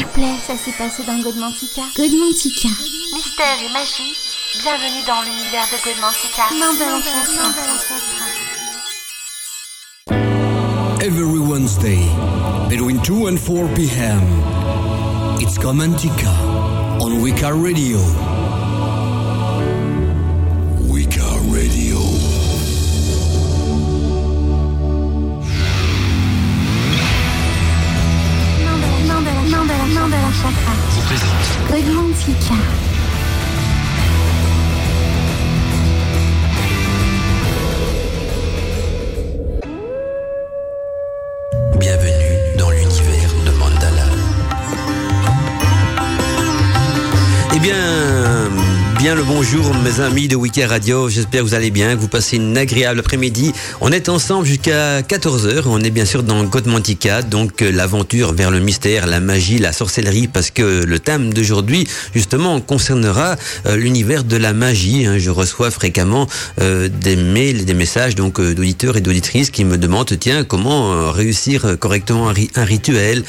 S'il vous plaît, ça s'est passé dans Godmantica. Godmantica. Mystère et magie, bienvenue dans l'univers de Godmantica. Every Wednesday, between 2 and 4 p.m., it's Gomantica on Wika Radio. Godmantica. Le bonjour mes amis de Wiki Radio, j'espère que vous allez bien, que vous passez une agréable après-midi. On est ensemble jusqu'à 14h, on est bien sûr dans Godmantica, donc euh, l'aventure vers le mystère, la magie, la sorcellerie, parce que le thème d'aujourd'hui justement concernera euh, l'univers de la magie. hein. Je reçois fréquemment euh, des mails, des messages donc d'auditeurs et d'auditrices qui me demandent, tiens, comment réussir correctement un, ri- un rituel,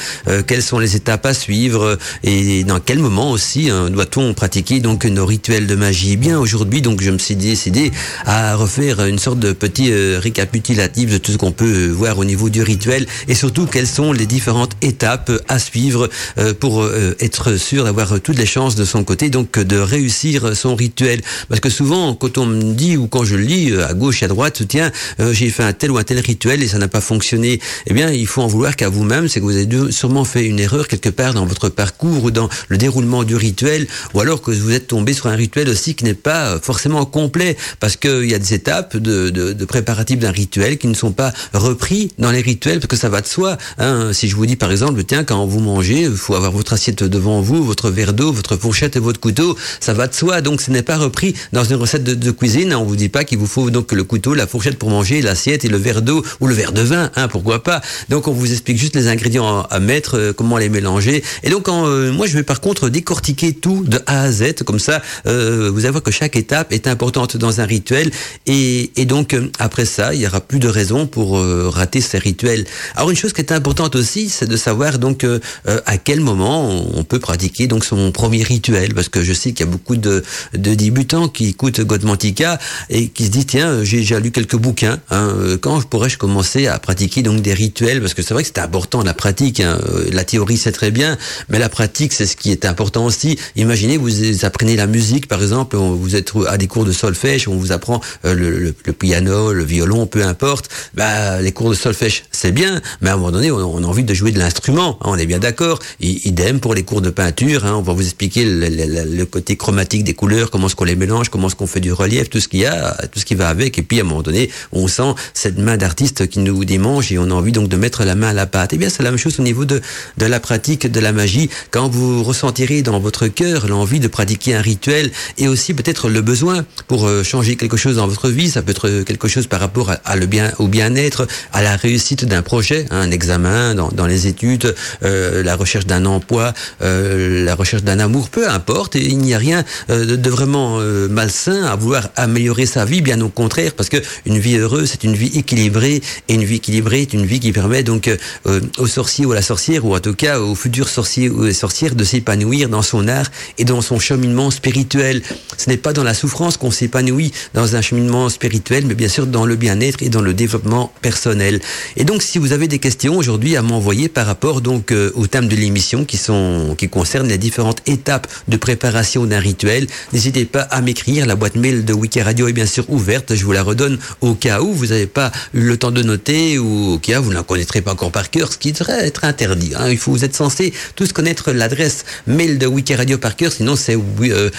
quelles sont les étapes à suivre et dans quel moment aussi doit-on pratiquer donc nos rituels de magie. Eh Bien aujourd'hui, donc je me suis décidé à refaire une sorte de petit euh, récapitulatif de tout ce qu'on peut voir au niveau du rituel et surtout quelles sont les différentes étapes à suivre euh, pour euh, être sûr d'avoir toutes les chances de son côté, donc de réussir son rituel. Parce que souvent, quand on me dit ou quand je lis à gauche et à droite, tiens, j'ai fait un tel ou un tel rituel et ça n'a pas fonctionné, eh bien, il faut en vouloir qu'à vous-même, c'est que vous avez sûrement fait une erreur quelque part dans votre parcours ou dans le déroulement du rituel, ou alors que vous êtes tombé sur un rituel aussi qui n'est pas forcément complet, parce qu'il y a des étapes de, de, préparatifs d'un rituel qui ne sont pas repris dans les rituels, parce que ça va de soi. Hein. Si je vous dis par exemple, tiens, quand vous mangez, il faut avoir votre assiette devant vous, votre verre d'eau, votre fourchette et votre couteau, ça va de soi, donc ce n'est pas repris dans une recette de, cuisine. On vous dit pas qu'il vous faut donc le couteau, la fourchette pour manger, l'assiette et le verre d'eau ou le verre de vin, hein, pourquoi pas. Donc on vous explique juste les ingrédients à, mettre, euh, comment les mélanger. Et donc euh, moi je vais par contre décortiquer tout de A à Z, comme ça euh, vous allez que chaque étape est importante dans un rituel et, et donc euh, après ça il y aura plus de raison pour euh, rater ces rituels. Alors une chose qui est importante aussi, c'est de savoir donc euh, euh, à quel moment on peut pratiquer donc son premier rituel, parce que je sais qu'il y a beaucoup de, de débutants qui écoutent Godmantica et qui se disent tiens euh, j'ai déjà lu quelques bouquins, hein, euh, quand pourrais-je commencer à pratiquer donc des rituels? Parce que c'est vrai que c'est important la pratique. hein, euh, La théorie c'est très bien, mais la pratique c'est ce qui est important aussi. Imaginez vous apprenez la musique par exemple, on- vous êtes à des cours de solfège, on vous apprend euh, le, piano, le violon, peu importe. Bah les cours de solfège c'est bien, mais à un moment donné on, a envie de jouer de l'instrument, hein, on est bien d'accord. Idem pour les cours de peinture, hein, on va vous expliquer le, côté chromatique des couleurs, comment est-ce qu'on les mélange, comment est-ce qu'on fait du relief, tout ce qu'il y a, tout ce qui va avec. Et puis à un moment donné, on sent cette main d'artiste qui nous démange et on a envie donc de mettre la main à la pâte. Et bien c'est la même chose au niveau de, de la pratique de la magie. Quand vous ressentirez dans votre cœur l'envie de pratiquer un rituel et aussi peut-être le besoin pour euh, changer quelque chose dans votre vie, ça peut être quelque chose par rapport à, le bien, au bien-être, à la réussite d'un projet, hein, un examen dans, les études, euh, la recherche d'un emploi, euh, la recherche d'un amour, peu importe. Et il n'y a rien euh, de, vraiment euh, malsain à vouloir améliorer sa vie, bien au contraire, parce que une vie heureuse, c'est une vie équilibrée, et une vie équilibrée est une vie qui permet donc euh, euh, au sorcier ou à la sorcière, ou en tout cas au futur sorcier ou sorcière, de s'épanouir dans son art et dans son cheminement spirituel. Ce n'est pas dans la souffrance qu'on s'épanouit dans un cheminement spirituel, mais bien sûr dans le bien-être et dans le développement personnel. Et donc, si vous avez des questions aujourd'hui à m'envoyer par rapport donc euh, au thème de l'émission qui sont qui concernent les différentes étapes de préparation d'un rituel, n'hésitez pas à m'écrire. La boîte mail de Wiki Radio est bien sûr ouverte. Je vous la redonne au cas où vous n'avez pas eu le temps de noter ou au cas où vous ne la connaîtrez pas encore par cœur, ce qui devrait être interdit. hein. Il faut vous êtes censé tous connaître l'adresse mail de Wiki Radio par cœur, sinon c'est euh,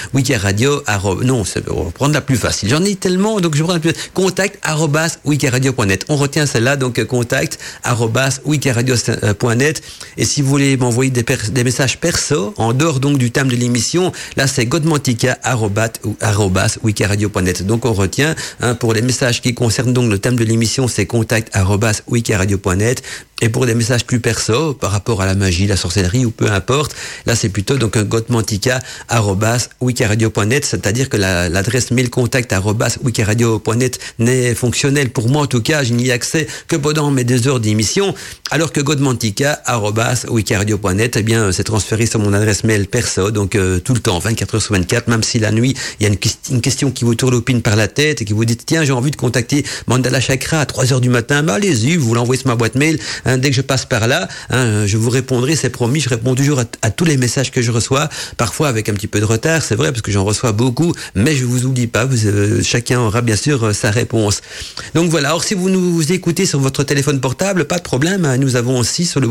Radio. arro- Non, c'est- prendre la plus facile. J'en ai tellement, donc je prends la plus contact arrobas wikiradio.net. On retient celle-là, donc euh, contact arrobas wikiradio.net. Et si vous voulez m'envoyer des, messages perso, en dehors donc du thème de l'émission, là c'est godmantica arrobas arrobas wikiradio.net. Donc on retient hein, pour les messages qui concernent donc le thème de l'émission, c'est contact arrobas wikiradio.net. Et pour des messages plus perso, par rapport à la magie, la sorcellerie ou peu importe, là c'est plutôt donc un gotmantica.wikiradio.net, c'est-à-dire que l'adresse mail contact wikiradio.net n'est fonctionnelle. Pour moi en tout cas, je n'y ai accès que pendant mes deux heures d'émission, alors que godmantica.wikiradio.net, eh bien, c'est transféré sur mon adresse mail perso, donc euh, tout le temps, 24 heures sur 24, même si la nuit, il y a une, question qui vous tourne par la tête et qui vous dit, tiens, j'ai envie de contacter Mandala Chakra à 3 heures du matin, bah, allez-y, vous l'envoyez sur ma boîte mail, hein, dès que je passe par là, hein, je vous répondrai, c'est promis, je réponds toujours à, tous les messages que je reçois, parfois avec un petit peu de retard, c'est vrai, parce que j'en reçois beaucoup, mais je vous oublie pas, vous, euh, chacun aura bien sûr euh, sa réponse. Donc voilà, alors si vous nous écoutez sur votre téléphone portable, pas de problème, hein, nous avons aussi sur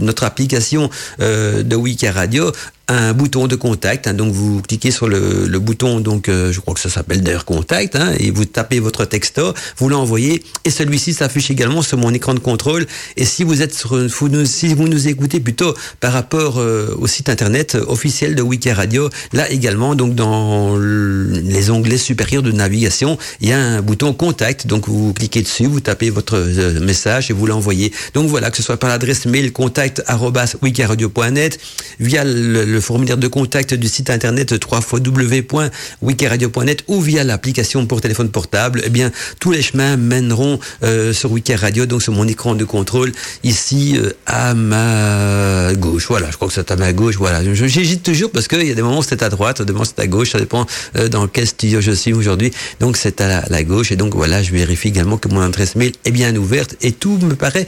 notre application euh, de Wiki Radio un bouton de contact. Hein, donc vous cliquez sur le, bouton, donc je crois que ça s'appelle d'ailleurs contact, hein, et vous tapez votre texto, vous l'envoyez, et celui-ci s'affiche également sur mon écran de contrôle. Et si vous êtes sur, si vous nous écoutez plutôt par rapport au site internet officiel de Wiki Radio, là également, donc dans les onglets supérieurs de navigation, il y a un bouton contact. Donc vous cliquez dessus, vous tapez votre euh, message et vous l'envoyez. Donc voilà, que ce soit par l'adresse mail contact@wikiradio.net, via le formulaire de contact du site internet www.wikiradio.net ou via l'application pour téléphone portable, eh bien, tous les chemins mèneront euh, sur Wiki Radio, donc sur mon écran de contrôle, ici euh, à ma gauche. Voilà, je crois que c'est à ma gauche. Voilà, j'hésite toujours parce qu'il y a des moments où c'est à droite, des moments c'est à gauche, ça dépend euh, dans quel studio je suis aujourd'hui. Donc c'est à la, gauche et donc voilà, je vérifie également que mon adresse mail est bien ouverte et tout me paraît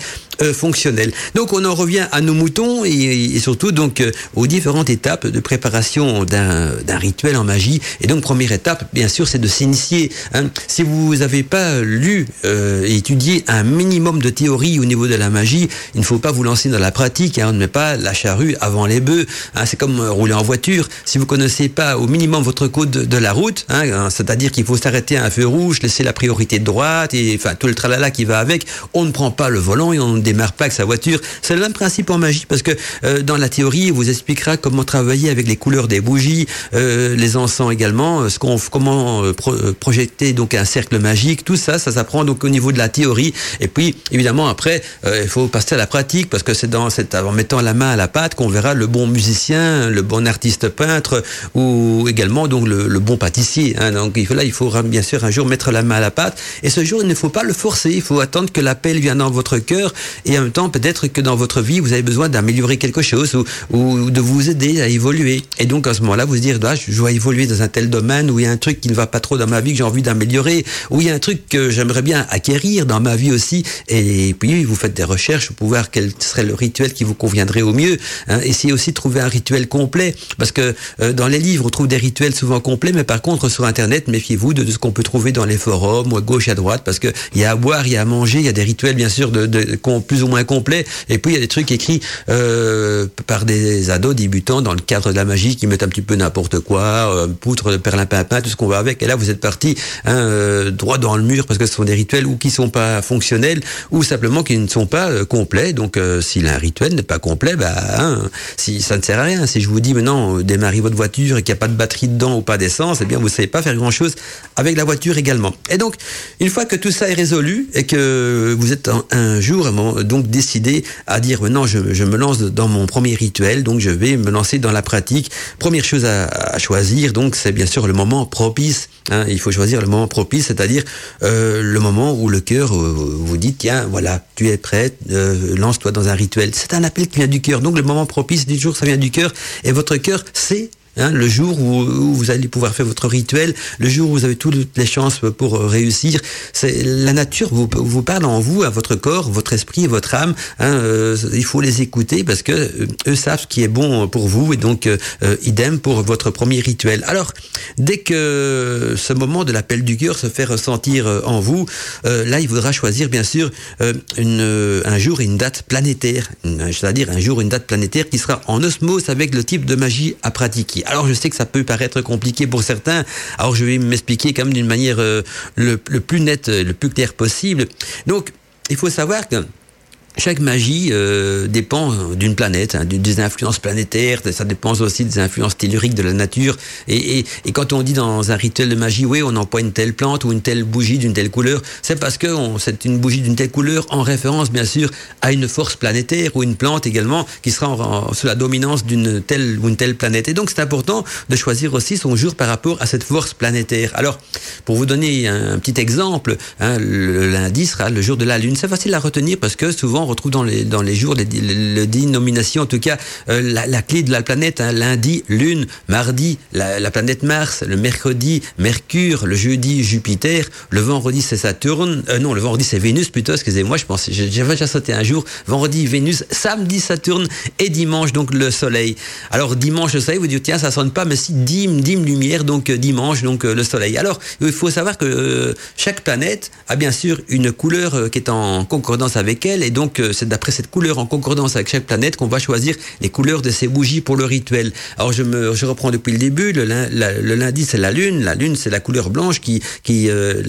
fonctionnel. Donc on en revient à nos moutons et, surtout donc aux différentes étapes étape de préparation d'un rituel en magie. Et donc, première étape, bien sûr, c'est de s'initier. Hein. Si vous n'avez pas lu euh, et étudié un minimum de théorie au niveau de la magie, il ne faut pas vous lancer dans la pratique. Hein. On ne met pas la charrue avant les bœufs. Hein. C'est comme rouler en voiture. Si vous connaissez pas au minimum votre code de, la route, hein, c'est-à-dire qu'il faut s'arrêter à un feu rouge, laisser la priorité de droite et enfin tout le tralala qui va avec, on ne prend pas le volant et on ne démarre pas avec sa voiture. C'est le même principe en magie parce que euh, dans la théorie, il vous expliquera comment travailler avec les couleurs des bougies, euh, les encens également, euh, ce qu'on, comment euh, projeter donc un cercle magique, tout ça, ça s'apprend donc au niveau de la théorie. Et puis évidemment après, il faut passer à la pratique parce que c'est dans cette, en mettant la main à la pâte qu'on verra le bon musicien, le bon artiste peintre ou également donc le, bon pâtissier. Hein. Donc là, il faut bien sûr un jour mettre la main à la pâte. Et ce jour, il ne faut pas le forcer. Il faut attendre que l'appel vienne dans votre cœur et en même temps peut-être que dans votre vie vous avez besoin d'améliorer quelque chose ou, ou de vous aider à évoluer. Et donc à ce moment-là, vous dire, ah, je dois évoluer dans un tel domaine où il y a un truc qui ne va pas trop dans ma vie que j'ai envie d'améliorer, où il y a un truc que j'aimerais bien acquérir dans ma vie aussi. Et puis vous faites des recherches pour voir quel serait le rituel qui vous conviendrait au mieux. Hein. Essayez aussi de trouver un rituel complet, parce que euh, dans les livres on trouve des rituels souvent complets, mais par contre sur Internet, méfiez-vous de, ce qu'on peut trouver dans les forums, ou à gauche à droite, parce que il y a à boire, il y a à manger, il y a des rituels bien sûr de, de, plus ou moins complets, et puis il y a des trucs écrits euh, par des ados débutants dans le cadre de la magie qui mettent un petit peu n'importe quoi, euh, poutre perlimpinpin, tout ce qu'on va avec. Et là, vous êtes parti hein, euh, droit dans le mur parce que ce sont des rituels ou qui sont pas fonctionnels ou simplement qui ne sont pas euh, complets. Donc, si un rituel n'est pas complet, bah, hein, si ça ne sert à rien. Si je vous dis maintenant démarrez votre voiture et qu'il n'y a pas de batterie dedans ou pas d'essence, eh bien, vous savez pas faire grand chose avec la voiture également. Et donc, une fois que tout ça est résolu et que vous êtes un, jour donc décidé à dire non, je, je me lance dans mon premier rituel, donc je vais me lancer dans la pratique Première chose à, choisir, donc, c'est bien sûr le moment propice. Hein. il faut choisir le moment propice, c'est-à-dire euh, le moment où le cœur euh, vous dit tiens, voilà, tu es prêt, euh, lance-toi dans un rituel. C'est un appel qui vient du cœur. Donc le moment propice du jour, ça vient du cœur, et votre cœur sait Hein, le jour où, vous allez pouvoir faire votre rituel, le jour où vous avez toutes les chances pour euh, réussir, c'est la nature vous, parle en vous, à votre corps, votre esprit votre âme. Hein, euh, il faut les écouter parce que euh, savent ce qui est bon pour vous et donc idem pour votre premier rituel. Alors, dès que ce moment de l'appel du cœur se fait ressentir en vous, là, il faudra choisir bien sûr un jour et une date planétaire, c'est-à-dire un jour et une date planétaire qui sera en osmose avec le type de magie à pratiquer. Alors je sais que ça peut paraître compliqué pour certains, alors je vais m'expliquer quand même d'une manière euh, le, plus nette, le plus claire possible. Donc il faut savoir que chaque magie euh, dépend d'une planète, hein, des influences planétaires, ça dépend aussi des influences telluriques de la nature. Et, quand on dit dans un rituel de magie, oui, on emploie une telle plante ou une telle bougie d'une telle couleur, c'est parce que c'est une bougie d'une telle couleur en référence, bien sûr, à une force planétaire ou une plante également qui sera sous la dominance d'une telle ou une telle planète. Et donc, c'est important de choisir aussi son jour par rapport à cette force planétaire. Alors, pour vous donner un, un petit exemple, hein, le lundi sera le jour de la Lune. C'est facile à retenir parce que souvent, on retrouve dans les, dans les jours, les, les, dénominations, en tout cas, euh, la, clé de la planète, hein, lundi, Lune, mardi, la, la, planète Mars, le mercredi, Mercure, le jeudi, Jupiter, le vendredi, c'est Saturne, euh, non, le vendredi, c'est Vénus plutôt, excusez-moi, je pense, j'avais déjà sauté un jour, vendredi, Vénus, samedi, Saturne, et dimanche, donc le Soleil. Alors, dimanche, le Soleil, vous dites, tiens, ça sonne pas, mais si, dim, dim, lumière, donc euh, dimanche, donc le Soleil. Alors, il faut savoir que chaque planète a bien sûr une couleur qui est en concordance avec elle, et donc c'est d'après cette couleur en concordance avec chaque planète qu'on va choisir les couleurs de ces bougies pour le rituel. Alors je me je reprends depuis le début. Le, lundi c'est la lune. La lune c'est la couleur blanche qui qui, euh,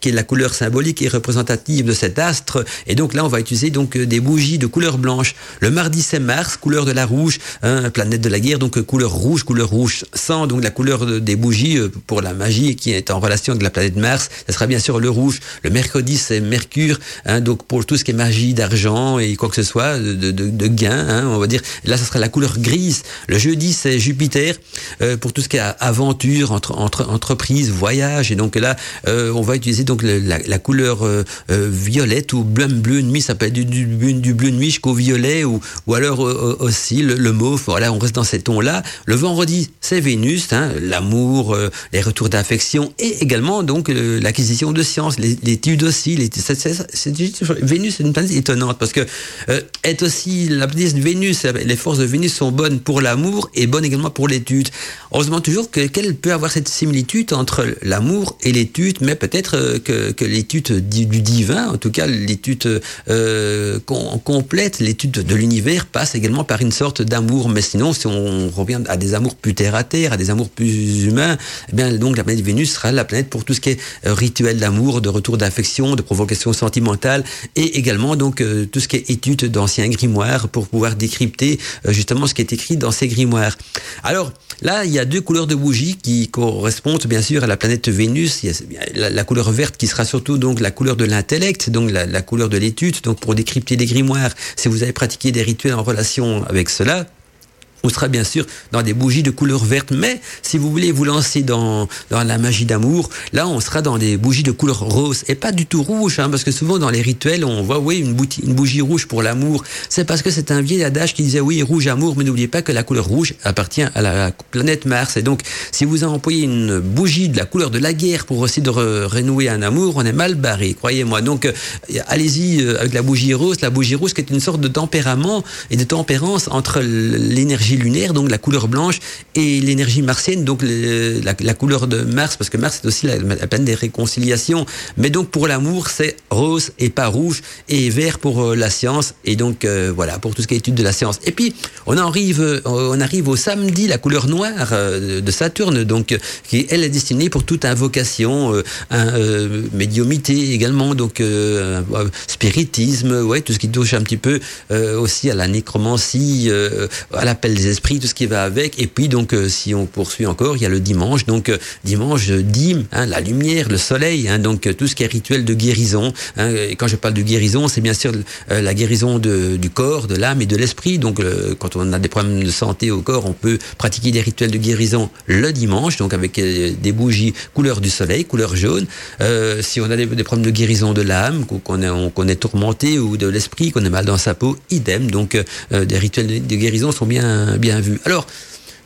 qui est la couleur symbolique et représentative de cet astre. Et donc là on va utiliser donc des bougies de couleur blanche. Le mardi c'est Mars, couleur de la rouge, hein, planète de la guerre, donc couleur rouge, couleur rouge sang. Donc la couleur de, des bougies euh, pour la magie qui est en relation avec la planète Mars, ça sera bien sûr le rouge. Le mercredi c'est Mercure, hein, donc pour tout ce qui est magie d'argent et quoi que ce soit de, gain, hein, on va dire. Là, ça sera la couleur grise. Le jeudi, c'est Jupiter euh, pour tout ce qui est aventure, entre, entre entreprise, voyage. Et donc là, euh, on va utiliser donc la, couleur euh, violette ou bleu bleu nuit. Ça peut être du, du, du bleu nuit jusqu'au violet ou, ou alors aussi le, le, mauve. Voilà, on reste dans ces tons-là. Le vendredi, c'est Vénus, hein, l'amour, les retours d'affection et également donc l'acquisition de sciences, l'étude aussi. Les, c'est, c'est, Vénus, c'est une planète étonnante parce que euh, est aussi la planète Vénus, les forces de Vénus sont bonnes pour l'amour et bonnes également pour l'étude. Heureusement toujours que, qu'elle peut avoir cette similitude entre l'amour et l'étude, mais peut-être euh, que, l'étude du, divin, en tout cas l'étude euh, com complète, l'étude de l'univers passe également par une sorte d'amour. Mais sinon, si on revient à des amours plus terre à terre, à des amours plus humains, eh bien donc la planète Vénus sera la planète pour tout ce qui est rituel d'amour, de retour d'affection, de provocation sentimentale et également donc tout ce qui est étude d'anciens grimoires pour pouvoir décrypter euh, justement ce qui est écrit dans ces grimoires. Alors là, il y a deux couleurs de bougies qui correspondent bien sûr à la planète Vénus. La, couleur verte qui sera surtout donc la couleur de l'intellect, donc la, la couleur de l'étude, donc pour décrypter les grimoires. Si vous avez pratiqué des rituels en relation avec cela, on sera bien sûr dans des bougies de couleur verte. Mais si vous voulez vous lancer dans, dans la magie d'amour, là, on sera dans des bougies de couleur rose et pas du tout rouge, hein, parce que souvent dans les rituels, on voit, oui, une, bougie, rouge pour l'amour. C'est parce que c'est un vieil adage qui disait, oui, rouge amour, mais n'oubliez pas que la couleur rouge appartient à la planète Mars. Et donc, si vous employez une bougie de la couleur de la guerre pour aussi de re renouer un amour, on est mal barré, croyez-moi. Donc, euh, allez-y euh, avec la bougie rose, la bougie rouge qui est une sorte de tempérament et de tempérance entre l'énergie lunaire, donc la couleur blanche, et l'énergie martienne, donc la, couleur de Mars, parce que Mars c'est aussi la, la planète des réconciliations. Mais donc pour l'amour, c'est rose et pas rouge, et vert pour euh, la science, et donc euh, voilà, pour tout ce qui est étude de la science. Et puis, on arrive, euh, on arrive au samedi, la couleur noire de Saturne, donc qui elle est destinée pour toute invocation, un, médiumité également, donc spiritisme, ouais, tout ce qui touche un petit peu aussi à la nécromancie, à l'appel des esprits, tout ce qui va avec. Et puis donc, euh, si on poursuit encore, il y a le dimanche. Donc euh, dimanche, dîme, hein, la lumière, le soleil. Hein, donc tout ce qui est rituel de guérison. Hein, et quand je parle de guérison, c'est bien sûr euh, la guérison de, du corps, de l'âme et de l'esprit. Donc quand on a des problèmes de santé au corps, on peut pratiquer des rituels de guérison le dimanche, donc avec des bougies couleur du soleil, couleur jaune. si on a des, problèmes de guérison de l'âme, qu'on est, est tourmenté ou de l'esprit, qu'on est mal dans sa peau, idem. Donc des rituels de guérison sont bien, bien vu. Alors,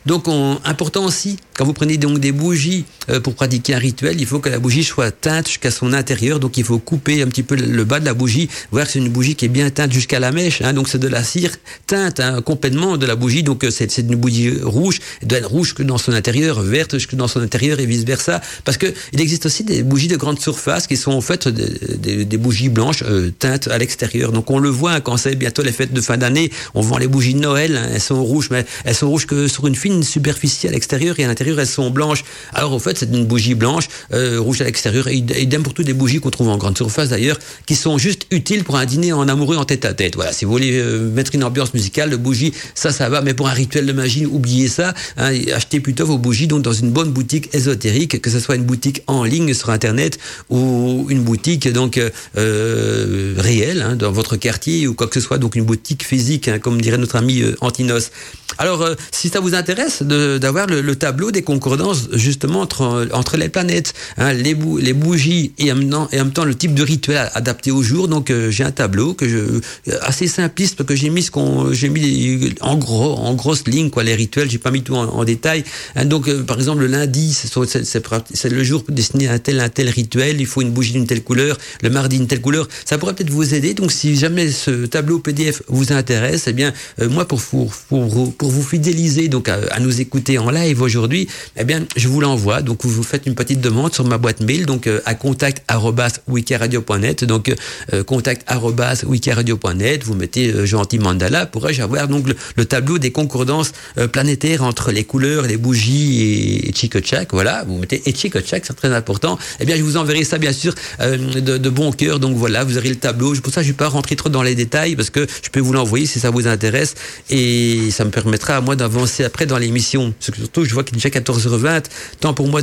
donc, on, important aussi, quand vous prenez donc des bougies euh, pour pratiquer un rituel, il faut que la bougie soit teinte jusqu'à son intérieur. Donc, il faut couper un petit peu le bas de la bougie, voir que c'est une bougie qui est bien teinte jusqu'à la mèche. Hein, donc, c'est de la cire teinte hein, complètement de la bougie. Donc, c'est une bougie rouge. Elle doit être rouge que dans son intérieur, verte que dans son intérieur et vice versa. Parce que il existe aussi des bougies de grande surface qui sont en fait des, bougies blanches euh, teintes à l'extérieur. Donc, on le voit quand c'est bientôt les fêtes de fin d'année. On vend les bougies de Noël. Hein, elles sont rouges, mais elles sont rouges que sur une fille fine superficie à l'extérieur et à l'intérieur elles sont blanches. Alors au fait c'est une bougie blanche, euh, rouge à l'extérieur et idem pour toutes les bougies qu'on trouve en grande surface d'ailleurs, qui sont juste utiles pour un dîner en amoureux en tête à tête. Voilà, si vous voulez euh, mettre une ambiance musicale de bougie, ça ça va, mais pour un rituel de magie, oubliez ça. Hein, achetez plutôt vos bougies donc dans une bonne boutique ésotérique, que ce soit une boutique en ligne sur internet ou une boutique donc euh, réelle hein, dans votre quartier ou quoi que ce soit, donc une boutique physique, hein, comme dirait notre ami Antinos. Alors, euh, si ça vous intéresse d'avoir le, le, tableau des concordances justement entre, entre les planètes, hein, les, bou les bougies et en, même temps, et en même temps le type de rituel adapté au jour, donc euh, j'ai un tableau que je assez simpliste parce que j'ai mis ce qu'on j'ai mis en gros en grosses lignes quoi les rituels, j'ai pas mis tout en, détail. Hein, donc euh, par exemple le lundi c'est le jour destiné à un tel un tel rituel, il faut une bougie d'une telle couleur, le mardi une telle couleur, ça pourrait peut-être vous aider. Donc si jamais ce tableau PDF vous intéresse, eh bien moi pour pour, pour pour vous fidéliser donc à, nous écouter en live aujourd'hui, eh bien, je vous l'envoie. Donc, vous faites une petite demande sur ma boîte mail, donc euh, à contact@wikiradio.net. Donc, euh, contact@wikiradio.net. Vous mettez euh, gentil mandala. Pourrais-je avoir donc le, tableau des concordances euh, planétaires entre les couleurs, les bougies et, et Chicochac. Voilà, vous mettez et Chicochac, c'est très important. Eh bien, je vous enverrai ça bien sûr de, de, bon cœur. Donc voilà, vous aurez le tableau. Pour ça, je ne vais pas rentrer trop dans les détails parce que je peux vous l'envoyer si ça vous intéresse et ça me permet permettra à moi d'avancer après dans l'émission. Surtout, je vois qu'il est déjà 14h20, temps pour moi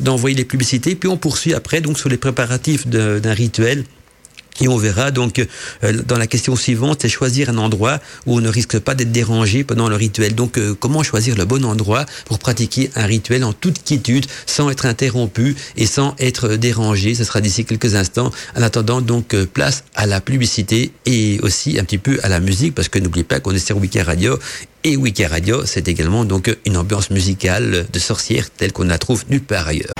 d'envoyer les publicités. Puis on poursuit après donc sur les préparatifs d'un rituel. Et on verra donc euh, dans la question suivante, c'est choisir un endroit où on ne risque pas d'être dérangé pendant le rituel. Donc euh, comment choisir le bon endroit pour pratiquer un rituel en toute quiétude, sans être interrompu et sans être dérangé? Ce sera d'ici quelques instants. En attendant donc euh, place à la publicité et aussi un petit peu à la musique parce que n'oubliez pas qu'on est sur Wiki Radio et Wiki Radio, c'est également donc une ambiance musicale de sorcière telle qu'on la trouve nulle part ailleurs.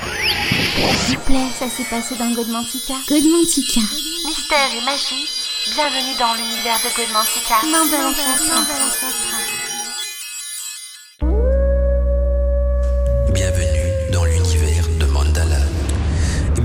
S'il vous plaît, ça s'est passé dans Godmantica. Godmantica. Mystère et magie, bienvenue dans l'univers de Godmantica. Non, de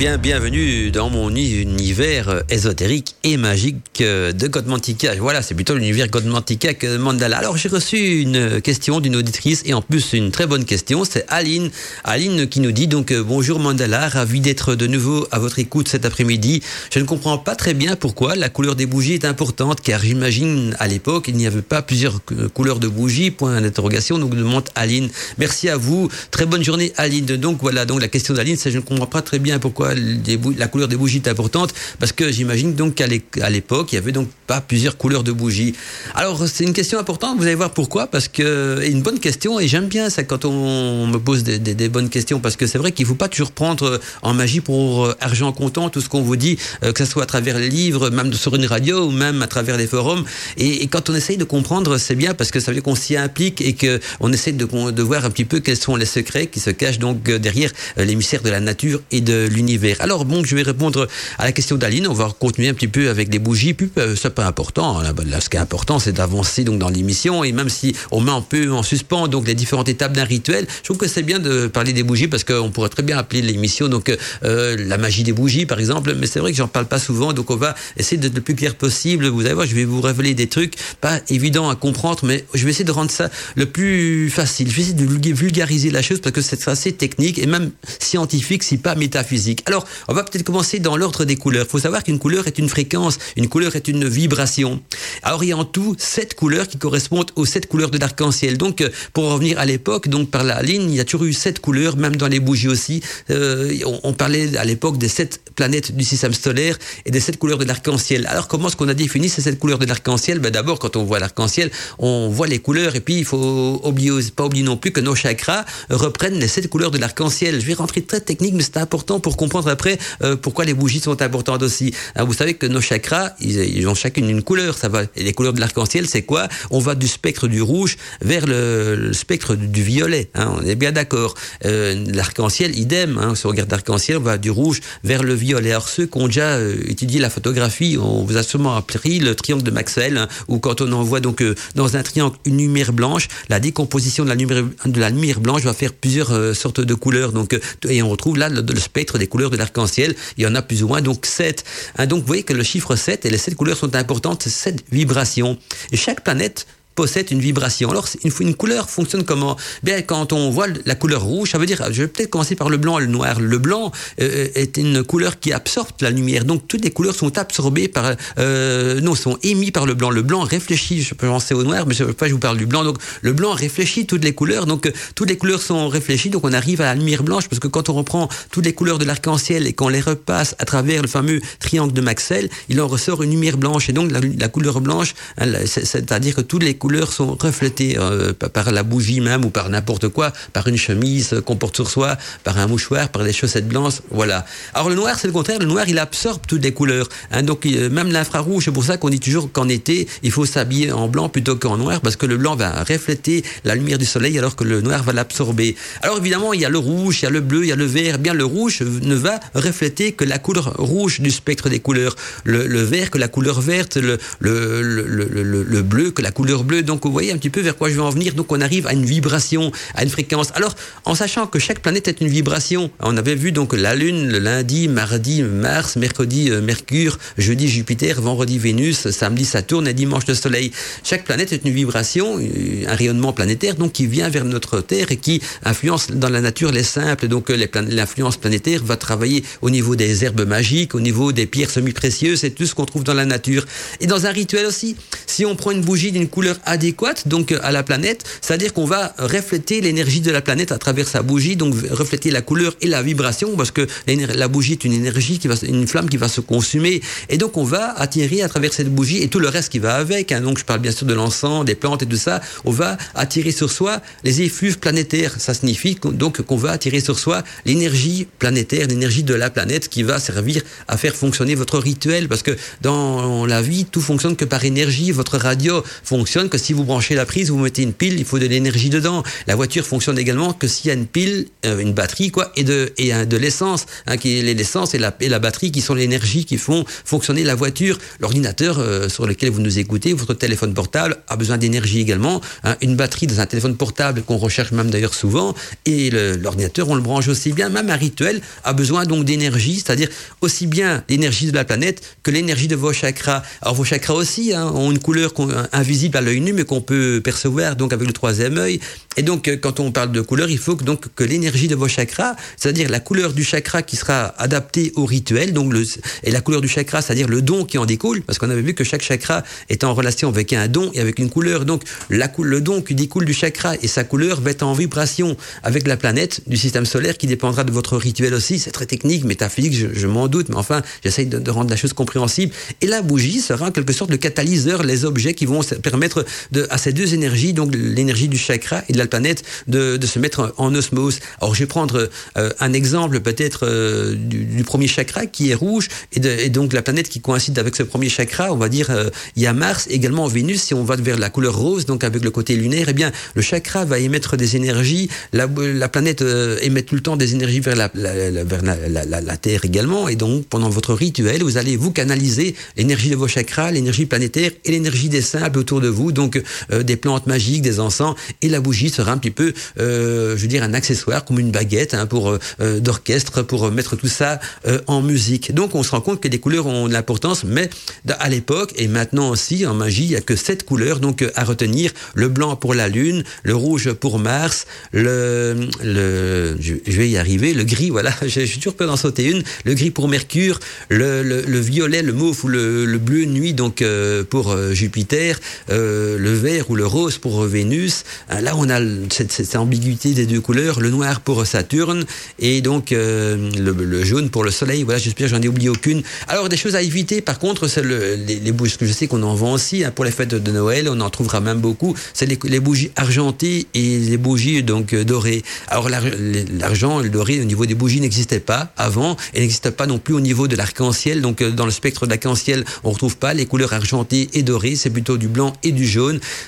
bien, bienvenue dans mon univers ésotérique et magique de Godmantica. Voilà, c'est plutôt l'univers Godmantica que Mandala. Alors, j'ai reçu une question d'une auditrice et en plus une très bonne question. C'est Aline. Aline qui nous dit donc bonjour Mandala, ravi d'être de nouveau à votre écoute cet après-midi. Je ne comprends pas très bien pourquoi la couleur des bougies est importante car j'imagine à l'époque il n'y avait pas plusieurs couleurs de bougies. Point d'interrogation. Donc, demande Aline. Merci à vous. Très bonne journée Aline. Donc, voilà, donc la question d'Aline, c'est je ne comprends pas très bien pourquoi la couleur des bougies est importante Parce que j'imagine donc qu'à l'époque, il y avait donc pas plusieurs couleurs de bougies. Alors c'est une question importante, vous allez voir pourquoi, parce que une bonne question, et j'aime bien ça quand on me pose des, bonnes questions, parce que c'est vrai qu'il ne faut pas toujours prendre en magie pour euh, argent comptant tout ce qu'on vous dit, euh, que ce soit à travers les livres, même sur une radio, ou même à travers les forums. Et, quand on essaye de comprendre, c'est bien, parce que ça veut dire qu'on s'y implique et qu'on essaie de, de voir un petit peu quels sont les secrets qui se cachent donc derrière euh, l'émissaire de la nature et de l'univers. Alors bon, je vais répondre à la question d'Aline. On va continuer un petit peu avec les bougies. Puis euh, c'est pas important. Là, ce qui est important, c'est d'avancer donc dans l'émission. Et même si on met un peu en suspens donc les différentes étapes d'un rituel, je trouve que c'est bien de parler des bougies parce qu'on pourrait très bien appeler l'émission donc euh, la magie des bougies par exemple. Mais c'est vrai que j'en parle pas souvent, donc on va essayer d'être le plus clair possible. Vous allez voir, je vais vous révéler des trucs pas évidents à comprendre, mais je vais essayer de rendre ça le plus facile. Je vais essayer de vulgariser la chose parce que c'est assez technique et même scientifique, si pas métaphysique. Alors, on va peut-être commencer dans l'ordre des couleurs. Il faut savoir qu'une couleur est une fréquence, une couleur est une vibration. Alors, il y a en tout sept couleurs qui correspondent aux sept couleurs de l'arc-en-ciel. Donc, euh, pour revenir à l'époque, donc par la ligne, il y a toujours eu sept couleurs, même dans les bougies aussi. Euh, on, parlait à l'époque des sept planètes du système solaire et des sept couleurs de l'arc-en-ciel. Alors, comment est-ce qu'on a défini ces sept couleurs de l'arc-en-ciel? Ben, D'abord, quand on voit l'arc-en-ciel, on voit les couleurs et puis il faut pas oublier non plus que nos chakras reprennent les sept couleurs de l'arc-en-ciel. Je vais rentrer très technique, mais c'est important pour comprendre après euh, pourquoi les bougies sont importantes aussi. Alors, vous savez que nos chakras, ils, ont chacune une couleur. Ça va. Et les couleurs de l'arc-en-ciel, c'est quoi? On va du spectre du rouge vers le, spectre du violet. Hein, on est bien d'accord. Euh, l'arc-en-ciel, idem. Hein, si on regarde l'arc-en-ciel, on va du rouge vers le violet. Alors ceux qui ont déjà euh, étudié la photographie, on vous a sûrement appris le triangle de Maxwell, hein, où quand on envoie donc dans un triangle une lumière blanche, la décomposition de la lumière, de la lumière blanche va faire plusieurs sortes de couleurs. Donc, et on retrouve là le, le spectre des couleurs de l'arc-en-ciel il y en a plus ou moins, donc 7. Hein, donc vous voyez que le chiffre 7 et les 7 couleurs sont importantes, c'est 7 vibrations. Et chaque planète possède une vibration. Alors, une, une couleur fonctionne comment? Bien, quand on voit la couleur rouge, ça veut dire, je vais peut-être commencer par le blanc et le noir. Le blanc euh, est une couleur qui absorbe la lumière. Donc, toutes les couleurs sont absorbées par, euh, non, sont émises par le blanc. Le blanc réfléchit. Je peux penser au noir, mais je, pas, je vous parle du blanc. Donc, le blanc réfléchit toutes les couleurs. Donc, euh, toutes les couleurs sont réfléchies. Donc, on arrive à la lumière blanche parce que quand on reprend toutes les couleurs de l'arc-en-ciel et qu'on les repasse à travers le fameux triangle de Maxwell, il en ressort une lumière blanche. Et donc, la, couleur blanche, hein, c'est-à-dire que toutes les couleurs sont reflétées euh, par la bougie même ou par n'importe quoi, par une chemise qu'on porte sur soi, par un mouchoir, par des chaussettes blanches, voilà. Alors le noir, c'est le contraire. Le noir, il absorbe toutes les couleurs. Hein, donc même l'infrarouge, c'est pour ça qu'on dit toujours qu'en été, il faut s'habiller en blanc plutôt qu'en noir, parce que le blanc va refléter la lumière du soleil, alors que le noir va l'absorber. Alors évidemment, il y a le rouge, il y a le bleu, il y a le vert. Bien le rouge ne va refléter que la couleur rouge du spectre des couleurs. Le, vert que la couleur verte, le, bleu que la couleur bleue. Donc vous voyez un petit peu vers quoi je veux en venir. Donc on arrive à une vibration, à une fréquence. Alors en sachant que chaque planète est une vibration, on avait vu donc la Lune le lundi, mardi Mars, mercredi euh, Mercure, jeudi Jupiter, vendredi Vénus, samedi Saturne et dimanche le Soleil. Chaque planète est une vibration, euh, un rayonnement planétaire donc qui vient vers notre Terre et qui influence dans la nature les simples. Donc l'influence planétaire va travailler au niveau des herbes magiques, au niveau des pierres semi-précieuses, c'est tout ce qu'on trouve dans la nature. Et dans un rituel aussi, si on prend une bougie d'une couleur adéquate donc à la planète, c'est-à-dire qu'on va refléter l'énergie de la planète à travers sa bougie, donc refléter la couleur et la vibration, parce que la bougie est une énergie qui va, une flamme qui va se consumer, et donc on va attirer à travers cette bougie et tout le reste qui va avec. Hein. donc je parle bien sûr de l'encens, des plantes et tout ça. On va attirer sur soi les effluves planétaires. Ça signifie donc qu'on va attirer sur soi l'énergie planétaire, l'énergie de la planète qui va servir à faire fonctionner votre rituel, parce que dans la vie tout fonctionne que par énergie. Votre radio fonctionne que si vous branchez la prise, vous mettez une pile, il faut de l'énergie dedans. La voiture fonctionne également que s'il y a une pile, euh, une batterie quoi, et de et de l'essence, hein, qui est l'essence et la, et la batterie qui sont l'énergie qui font fonctionner la voiture. L'ordinateur euh, sur lequel vous nous écoutez, votre téléphone portable a besoin d'énergie également. Hein. une batterie dans un téléphone portable qu'on recherche même d'ailleurs souvent, et l'ordinateur on le branche aussi bien. Même un rituel a besoin donc d'énergie, c'est-à-dire aussi bien l'énergie de la planète que l'énergie de vos chakras. Alors vos chakras aussi hein, ont une couleur invisible à l'œil nu, mais qu'on peut percevoir donc avec le troisième œil. Et donc euh, quand on parle de couleur, il faut que donc que l'énergie de vos chakras, c'est-à-dire la couleur du chakra qui sera adaptée au rituel, donc le, et la couleur du chakra, c'est-à-dire le don qui en découle, parce qu'on avait vu que chaque chakra est en relation avec un don et avec une couleur. Donc la, le don qui découle du chakra et sa couleur va être en vibration avec la planète du système solaire qui dépendra de votre rituel aussi. C'est très technique, métaphysique, je, m'en doute, mais enfin, j'essaye de, rendre la chose compréhensible. Et la bougie sera en quelque sorte le catalyseur, les objets qui vont permettre à ces deux énergies, donc l'énergie du chakra et de la planète, de, se mettre en osmose. Alors je vais prendre euh, un exemple peut-être euh, du, premier chakra qui est rouge et, donc la planète qui coïncide avec ce premier chakra, on va dire euh, il y a Mars, également Vénus, si on va vers la couleur rose, donc avec le côté lunaire, eh bien le chakra va émettre des énergies, la, la planète émet tout le temps des énergies vers, la, Terre également, et donc pendant votre rituel, vous allez vous canaliser l'énergie de vos chakras, l'énergie planétaire et l'énergie des simples autour de vous, euh, des plantes magiques, des encens, et la bougie sera un petit peu, euh, je veux dire, un accessoire comme une baguette hein, pour euh, d'orchestre pour mettre tout ça en musique. Donc on se rend compte que les couleurs ont de l'importance, mais à l'époque et maintenant aussi en magie, il n'y a que sept couleurs donc à retenir le blanc pour la lune, le rouge pour Mars, le, le je, vais y arriver, le gris, voilà, je, suis toujours peur d'en sauter une, le gris pour Mercure, le, le, le violet, le mauve ou le, le bleu nuit donc pour Jupiter, le vert ou le rose pour Vénus. Là on a cette, cette, ambiguïté des deux couleurs, le noir pour Saturne et donc le, le, jaune pour le Soleil. Voilà, j'espère j'en ai oublié aucune. Alors des choses à éviter, par contre, c'est le, les, bougies que je sais qu'on en vend aussi hein, pour les fêtes de Noël, on en trouvera même beaucoup. C'est les, bougies argentées et les bougies donc dorées. Alors l'argent, le doré au niveau des bougies n'existait pas avant et n'existe pas non plus au niveau de l'arc-en-ciel. Donc dans le spectre de l'arc-en-ciel, on retrouve pas les couleurs argentées et dorées, c'est plutôt du blanc et du jaune.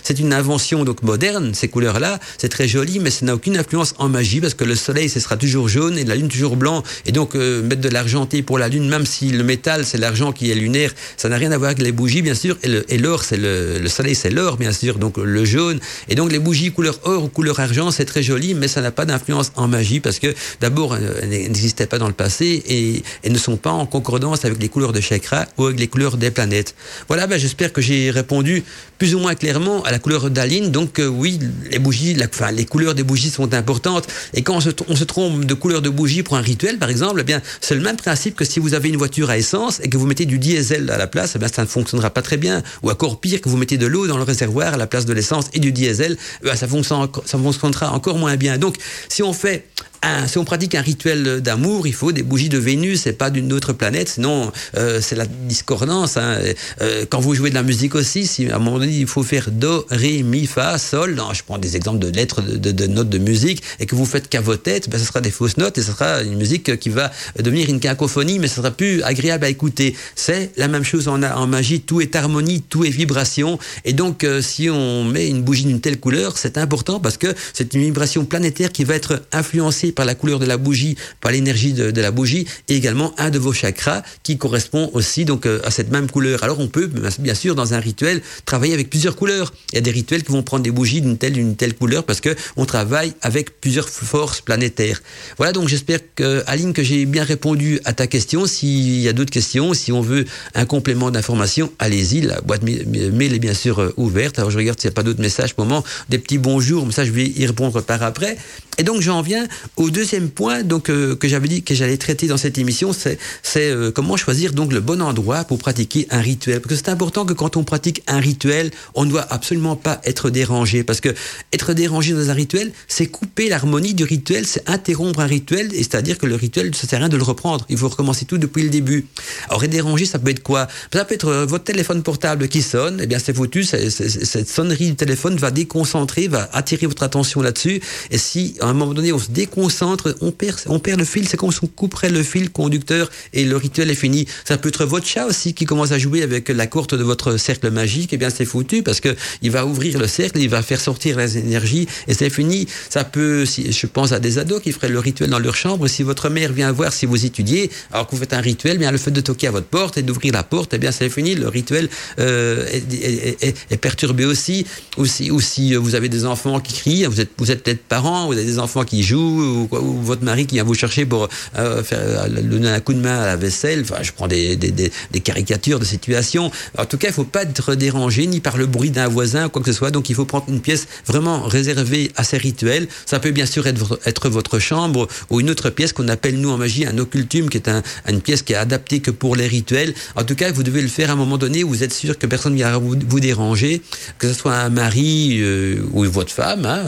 C'est une invention donc moderne, ces couleurs-là. C'est très joli, mais ça n'a aucune influence en magie parce que le soleil, ce sera toujours jaune et la lune toujours blanc. Et donc euh, mettre de l'argenté pour la lune, même si le métal c'est l'argent qui est lunaire, ça n'a rien à voir avec les bougies, bien sûr. Et l'or, c'est le, le soleil, c'est l'or, bien sûr. Donc le jaune. Et donc les bougies couleur or ou couleur argent, c'est très joli, mais ça n'a pas d'influence en magie parce que d'abord, elles n'existaient pas dans le passé et elles ne sont pas en concordance avec les couleurs de chakra ou avec les couleurs des planètes. Voilà, ben, j'espère que j'ai répondu plus ou moins clairement à la couleur d'Aline. Donc euh, oui, les bougies, les couleurs des bougies sont importantes. Et quand on se, trompe de couleur de bougie pour un rituel, par exemple, eh bien c'est le même principe que si vous avez une voiture à essence et que vous mettez du diesel à la place, eh ça ne fonctionnera pas très bien. Ou encore pire, que vous mettez de l'eau dans le réservoir à la place de l'essence et du diesel, eh ça, ça fonctionnera encore moins bien. Donc si on fait si on pratique un rituel d'amour, il faut des bougies de Vénus et pas d'une autre planète, sinon euh, c'est la discordance. Hein. Euh, quand vous jouez de la musique aussi, si à un moment donné il faut faire do, ré, mi, fa, sol, non, je prends des exemples de lettres, de, notes de musique, et que vous faites qu'à vos têtes, ben, ce sera des fausses notes et ce sera une musique qui va devenir une cacophonie, mais ce sera plus agréable à écouter. C'est la même chose en, en, magie, tout est harmonie, tout est vibration, et donc euh, si on met une bougie d'une telle couleur, c'est important parce que c'est une vibration planétaire qui va être influencée par la couleur de la bougie, par l'énergie de, la bougie, et également un de vos chakras qui correspond aussi donc euh, à cette même couleur. Alors on peut bien sûr dans un rituel travailler avec plusieurs couleurs. Il y a des rituels qui vont prendre des bougies d'une telle d'une telle couleur parce que on travaille avec plusieurs forces planétaires. Voilà donc j'espère que Aline que j'ai bien répondu à ta question. S'il y a d'autres questions, si on veut un complément d'information, allez-y. La boîte mail est bien sûr euh, ouverte. Alors je regarde s'il n'y a pas d'autres messages pour le moment, des petits bonjours, mais ça je vais y répondre par après. Et donc j'en viens au deuxième point donc euh, que j'avais dit que j'allais traiter dans cette émission, c'est c'est euh, comment choisir donc le bon endroit pour pratiquer un rituel. Parce que c'est important que quand on pratique un rituel, on ne doit absolument pas être dérangé parce que être dérangé dans un rituel, c'est couper l'harmonie du rituel, c'est interrompre un rituel, et c'est-à-dire que le rituel, ça sert à rien de le reprendre. Il faut recommencer tout depuis le début. Alors être dérangé, ça peut être quoi? Ça peut être euh, votre téléphone portable qui sonne, et eh bien c'est foutu, cette sonnerie du téléphone va déconcentrer, va attirer votre attention là-dessus, et si à un moment donné, on se déconcentre, on perd, le fil. C'est comme si on couperait le fil conducteur et le rituel est fini. Ça peut être votre chat aussi qui commence à jouer avec la courte de votre cercle magique. Eh bien, c'est foutu parce que il va ouvrir le cercle, il va faire sortir les énergies et c'est fini. Ça peut, si, je pense à des ados qui feraient le rituel dans leur chambre. Si votre mère vient voir si vous étudiez, alors que vous faites un rituel, bien le fait de toquer à votre porte et d'ouvrir la porte, eh bien, c'est fini. Le rituel euh, est, perturbé aussi. Ou si, ou si vous avez des enfants qui crient, vous êtes, vous êtes peut-être parents, vous des enfants qui jouent ou, votre mari qui vient vous chercher pour euh, euh, donner un coup de main à la vaisselle. Enfin, je prends des, caricatures de situations. En tout cas, il faut pas être dérangé ni par le bruit d'un voisin ou quoi que ce soit. Donc, il faut prendre une pièce vraiment réservée à ces rituels. Ça peut bien sûr être, votre chambre ou une autre pièce qu'on appelle nous en magie un occultum, qui est un, une pièce qui est adaptée que pour les rituels. En tout cas, vous devez le faire à un moment donné où vous êtes sûr que personne ne viendra vous, déranger, que ce soit un mari euh, ou votre femme. Hein,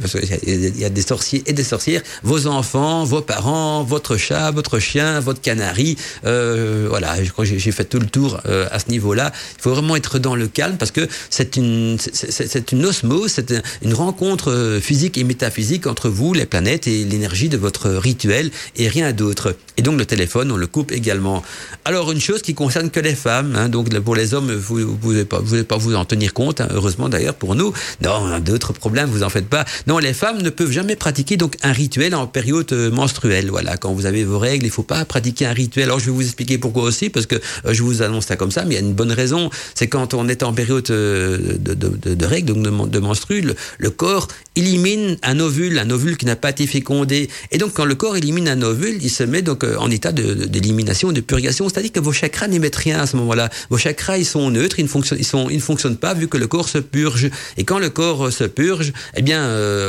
parce qu'il y a des sorciers et des sorcières, vos enfants, vos parents, votre chat, votre chien, votre canari. Euh, voilà, j'ai fait tout le tour euh, à ce niveau-là. Il faut vraiment être dans le calme parce que c'est une, c'est une osmose, c'est une rencontre euh, physique et métaphysique entre vous, les planètes et l'énergie de votre rituel et rien d'autre. Et donc le téléphone, on le coupe également. Alors une chose qui concerne que les femmes, hein, donc pour les hommes, vous ne pouvez pas, vous en tenir compte, hein, heureusement d'ailleurs pour nous. Non, d'autres problèmes, vous en faites pas. Non, les femmes ne peuvent jamais pratiquer donc un rituel en période euh, menstruelle. Voilà, quand vous avez vos règles, il faut pas pratiquer un rituel. Alors je vais vous expliquer pourquoi aussi, parce que euh, je vous annonce ça comme ça, mais il y a une bonne raison. C'est quand on est en période euh, de, règles, donc de, menstrues, le, corps élimine un ovule, un ovule qui n'a pas été fécondé. Et donc quand le corps élimine un ovule, il se met donc en état d'élimination, de, purgation. C'est-à-dire que vos chakras n'émettent rien à ce moment-là. Vos chakras, ils sont neutres, ils ne fonctionnent, ils ne fonctionnent pas vu que le corps se purge. Et quand le corps se purge, eh bien,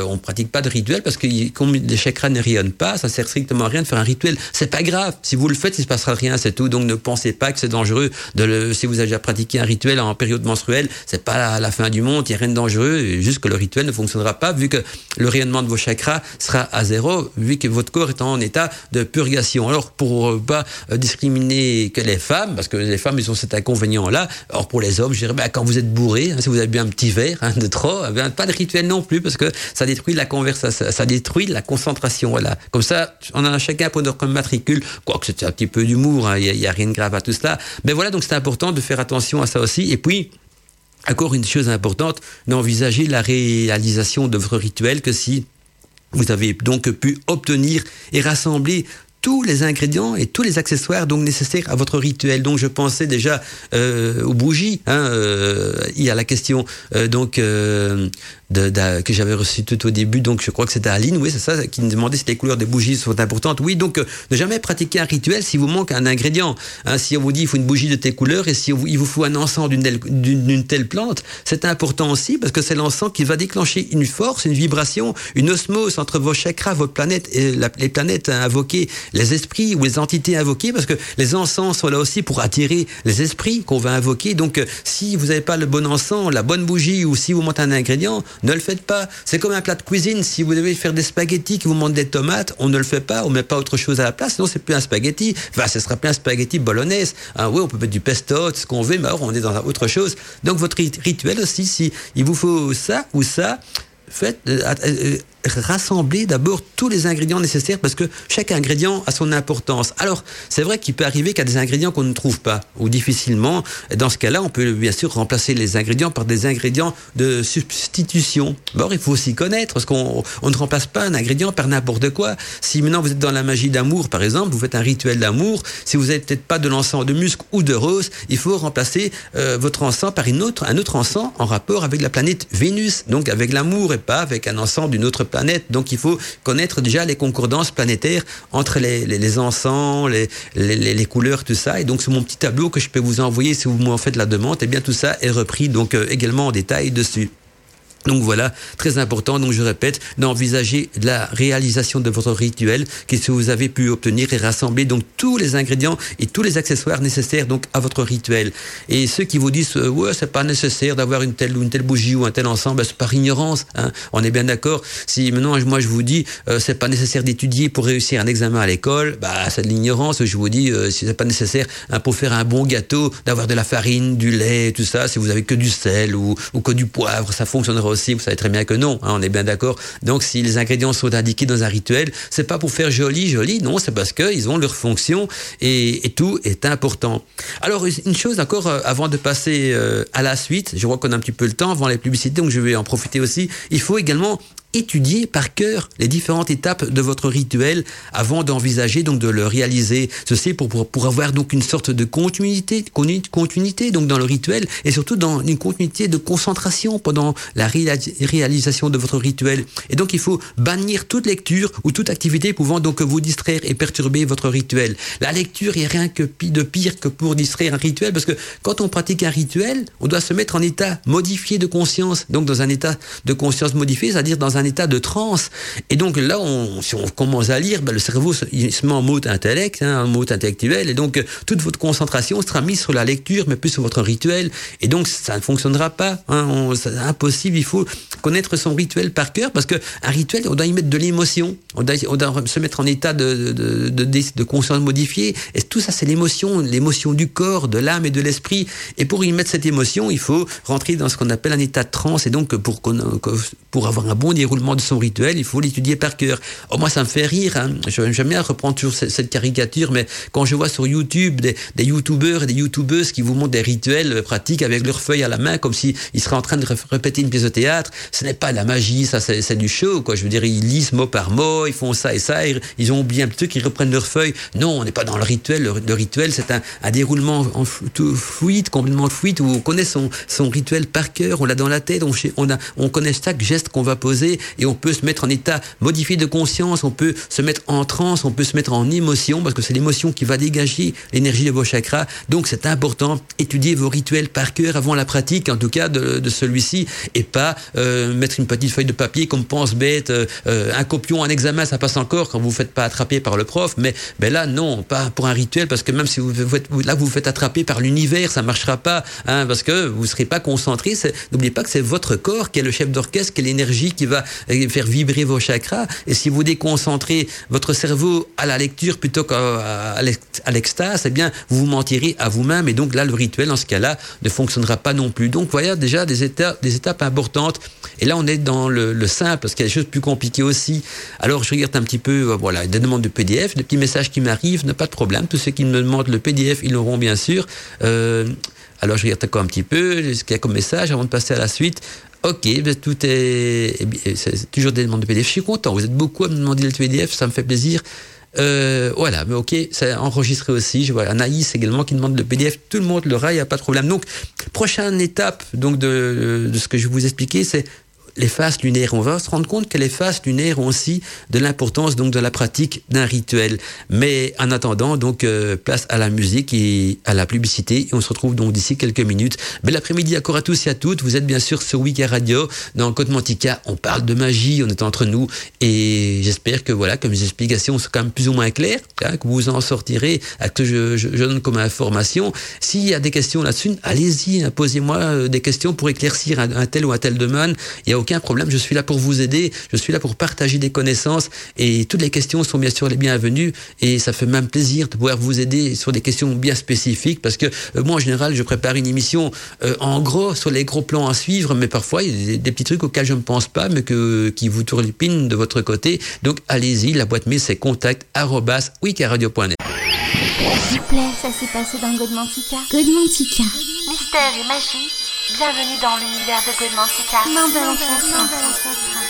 on pratique pas de rituel parce que comme les chakras ne rayonnent pas, ça sert strictement à rien de faire un rituel. C'est pas grave. Si vous le faites, il se passera rien, c'est tout. Donc ne pensez pas que c'est dangereux si vous avez déjà pratiqué un rituel en période menstruelle, c'est pas la, fin du monde, il n'y a rien de dangereux, juste que le rituel ne fonctionnera pas vu que le rayonnement de vos chakras sera à zéro, vu que votre corps est en état de purgation. Alors, pour pas discriminer que les femmes, parce que les femmes, ils ont cet inconvénient-là. Or, pour les hommes, je dirais, ben, quand vous êtes bourré, hein, si vous avez bu un petit verre hein, de trop, ben, pas de rituel non plus, parce que ça détruit la conversation, ça détruit la concentration. Voilà. Comme ça, on en a chacun pour notre matricule, quoique c'est un petit peu d'humour, il hein, n'y a, a, rien de grave à tout cela. Mais voilà, donc c'est important de faire attention à ça aussi. Et puis, encore une chose importante, n'envisagez la réalisation de votre rituel que si vous avez donc pu obtenir et rassembler tous les ingrédients et tous les accessoires donc nécessaires à votre rituel. Donc je pensais déjà euh, aux bougies. Hein, euh, il y a la question euh, donc que j'avais reçue tout au début. Donc je crois que c'était Aline, oui c'est ça, qui me demandait si les couleurs des bougies sont importantes. Oui, donc ne jamais pratiquer un rituel si vous manque un ingrédient. Hein, si on vous dit il faut une bougie de telle couleur et si il vous faut un encens d'une telle, plante, c'est important aussi parce que c'est l'encens qui va déclencher une force, une vibration, une osmose entre vos chakras, vos planètes et les planètes invoquées les esprits ou les entités invoquées, parce que les encens sont là aussi pour attirer les esprits qu'on va invoquer. Donc, euh, si vous n'avez pas le bon encens, la bonne bougie, ou si vous montez un ingrédient, ne le faites pas. C'est comme un plat de cuisine. Si vous devez faire des spaghettis, que vous montez des tomates, on ne le fait pas, on met pas autre chose à la place, sinon c'est plus un spaghetti. Enfin, ce sera plus un spaghetti bolognaise. Ah, oui, on peut mettre du pesto, ce qu'on veut, mais alors on est dans autre chose. Donc, votre rituel aussi, si il vous faut ça ou ça, faites, euh, euh, rassembler d'abord tous les ingrédients nécessaires parce que chaque ingrédient a son importance. Alors, c'est vrai qu'il peut arriver qu'il y a des ingrédients qu'on ne trouve pas ou difficilement. Dans ce cas-là, on peut bien sûr remplacer les ingrédients par des ingrédients de substitution. Bon, il faut aussi connaître parce qu'on on ne remplace pas un ingrédient par n'importe quoi. Si maintenant vous êtes dans la magie d'amour, par exemple, vous faites un rituel d'amour, si vous n'avez peut-être pas de l'encens de musc ou de rose, il faut remplacer euh, votre encens par une autre, un autre encens en rapport avec la planète Vénus, donc avec l'amour et pas avec un encens d'une autre planète. Donc il faut connaître déjà les concordances planétaires entre les, encens, les, les, couleurs, tout ça. Et donc c'est mon petit tableau que je peux vous envoyer si vous m'en faites la demande. Et bien tout ça est repris euh, également en détail dessus. Donc voilà, très important, donc je répète, d'envisager la réalisation de votre rituel, que vous avez pu obtenir et rassembler donc tous les ingrédients et tous les accessoires nécessaires donc à votre rituel. Et ceux qui vous disent euh, ouais c'est pas nécessaire d'avoir une telle ou une telle bougie ou un tel ensemble, ben, c'est par ignorance. Hein. On est bien d'accord. Si maintenant moi je vous dis euh, c'est pas nécessaire d'étudier pour réussir un examen à l'école, bah c'est de l'ignorance. Je vous dis euh, si c'est pas nécessaire hein, pour faire un bon gâteau d'avoir de la farine, du lait, tout ça. Si vous avez que du sel ou, ou que du poivre, ça fonctionnera vous savez très bien que non, hein, on est bien d'accord. Donc si les ingrédients sont indiqués dans un rituel, c'est pas pour faire joli, joli, non, c'est parce qu'ils ont leur fonction et, et, tout est important. Alors une chose encore, euh, avant de passer euh, à la suite, je vois qu'on a un petit peu le temps avant les publicités, donc je vais en profiter aussi, il faut également étudier par cœur les différentes étapes de votre rituel avant d'envisager donc de le réaliser. Ceci pour, pour, pour avoir donc une sorte de continuité, continuité donc dans le rituel et surtout dans une continuité de concentration pendant la réalisation de votre rituel. Et donc il faut bannir toute lecture ou toute activité pouvant donc vous distraire et perturber votre rituel. La lecture est rien que de pire que pour distraire un rituel parce que quand on pratique un rituel, on doit se mettre en état modifié de conscience. Donc dans un état de conscience modifié, c'est-à-dire dans un état de transe. Et donc là, on, si on commence à lire, ben, le cerveau il se met en mode intellect, hein, en mode intellectuel, et donc toute votre concentration sera mise sur la lecture, mais plus sur votre rituel. Et donc ça ne fonctionnera pas. Hein, c'est impossible. Il faut connaître son rituel par cœur, parce que un rituel, on doit y mettre de l'émotion. On doit, se mettre en état de, de conscience modifiée. Et tout ça, c'est l'émotion, l'émotion du corps, de l'âme et de l'esprit. Et pour y mettre cette émotion, il faut rentrer dans ce qu'on appelle un état de transe. Et donc, pour, pour avoir un bon déroulement de son rituel, il faut l'étudier par cœur. Oh, moi, ça me fait rire. Hein. J'aime bien reprendre toujours cette, caricature, mais quand je vois sur YouTube des, des youtubeurs et des youtubeuses qui vous montrent des rituels pratiques avec leurs feuilles à la main, comme s'ils seraient en train de répéter une pièce de théâtre, ce n'est pas de la magie, ça, c'est du show, quoi. Je veux dire, ils lisent mot par mot, ils font ça et ça, ils, ont oublié un petit truc, ils reprennent leurs feuilles. Non, on n'est pas dans le rituel. Le, rituel, c'est un, déroulement en tout fluide, complètement fluide, où on connaît son, rituel par cœur, on l'a dans la tête, on connaît chaque geste qu'on va poser et on peut se mettre en état modifié de conscience, on peut se mettre en transe, on peut se mettre en émotion, parce que c'est l'émotion qui va dégager l'énergie de vos chakras. Donc c'est important, étudier vos rituels par cœur avant la pratique, en tout cas de, de celui-ci, et pas euh, mettre une petite feuille de papier comme pense bête, euh, un copion, un examen, ça passe encore quand vous ne faites pas attraper par le prof, mais ben là non, pas pour un rituel, parce que même si vous faites, là vous vous faites attraper par l'univers, ça marchera pas, hein, parce que vous ne serez pas concentré. N'oubliez pas que c'est votre corps qui est le chef d'orchestre, qui est l'énergie qui va faire vibrer vos chakras. Et si vous déconcentrez votre cerveau à la lecture plutôt qu'à l'extase, eh bien, vous vous mentirez à vous-même. Et donc là, le rituel, dans ce cas-là, ne fonctionnera pas non plus. Donc, voilà déjà des étapes, importantes. Et là, on est dans le, le simple, parce qu'il y a des choses plus compliquées aussi. Alors, je regarde un petit peu, euh, voilà, des demandes de PDF, des petits messages qui m'arrivent, n'a pas de problème. Tous ceux qui me demandent le PDF, ils l'auront bien sûr. Euh, alors, je regarde encore un petit peu ce qu'il y a comme message avant de passer à la suite. Ok, tout est, c'est toujours des demandes de PDF. Je suis content. Vous êtes beaucoup à me demander le PDF, ça me fait plaisir. Euh, voilà, mais ok, c'est enregistré aussi. Je vois Anaïs également qui demande le PDF. Tout le monde l'aura, il n'y a pas de problème. Donc, prochaine étape donc de, de ce que je vais vous expliquer, c'est les phases lunaires. On va se rendre compte que les phases lunaires ont aussi de l'importance donc de la pratique d'un rituel. Mais en attendant, donc euh, place à la musique et à la publicité. Et on se retrouve donc d'ici quelques minutes. Bel après-midi encore à tous et à toutes. Vous êtes bien sûr sur Wiki Radio dans Côte Mantica. On parle de magie, on est entre nous et j'espère que voilà, que mes explications sont quand même plus ou moins claires, hein, que vous en sortirez, que je, je, je donne comme information. S'il y a des questions là-dessus, allez-y, hein, posez-moi euh, des questions pour éclaircir un, tel ou un tel domaine. Il aucun problème. Je suis là pour vous aider. Je suis là pour partager des connaissances et toutes les questions sont bien sûr les bienvenues et ça fait même plaisir de pouvoir vous aider sur des questions bien spécifiques parce que euh, moi en général je prépare une émission euh, en gros sur les gros plans à suivre mais parfois il y a des, des petits trucs auxquels je ne pense pas mais que, qui vous tourlupinent de votre côté. Donc allez-y, la boîte mail c'est contact wikiradio.net. S'il vous plaît, ça s'est passé dans Godmantica. Godmantica. Mystère et magie, bienvenue dans l'univers de de l'ancêtre.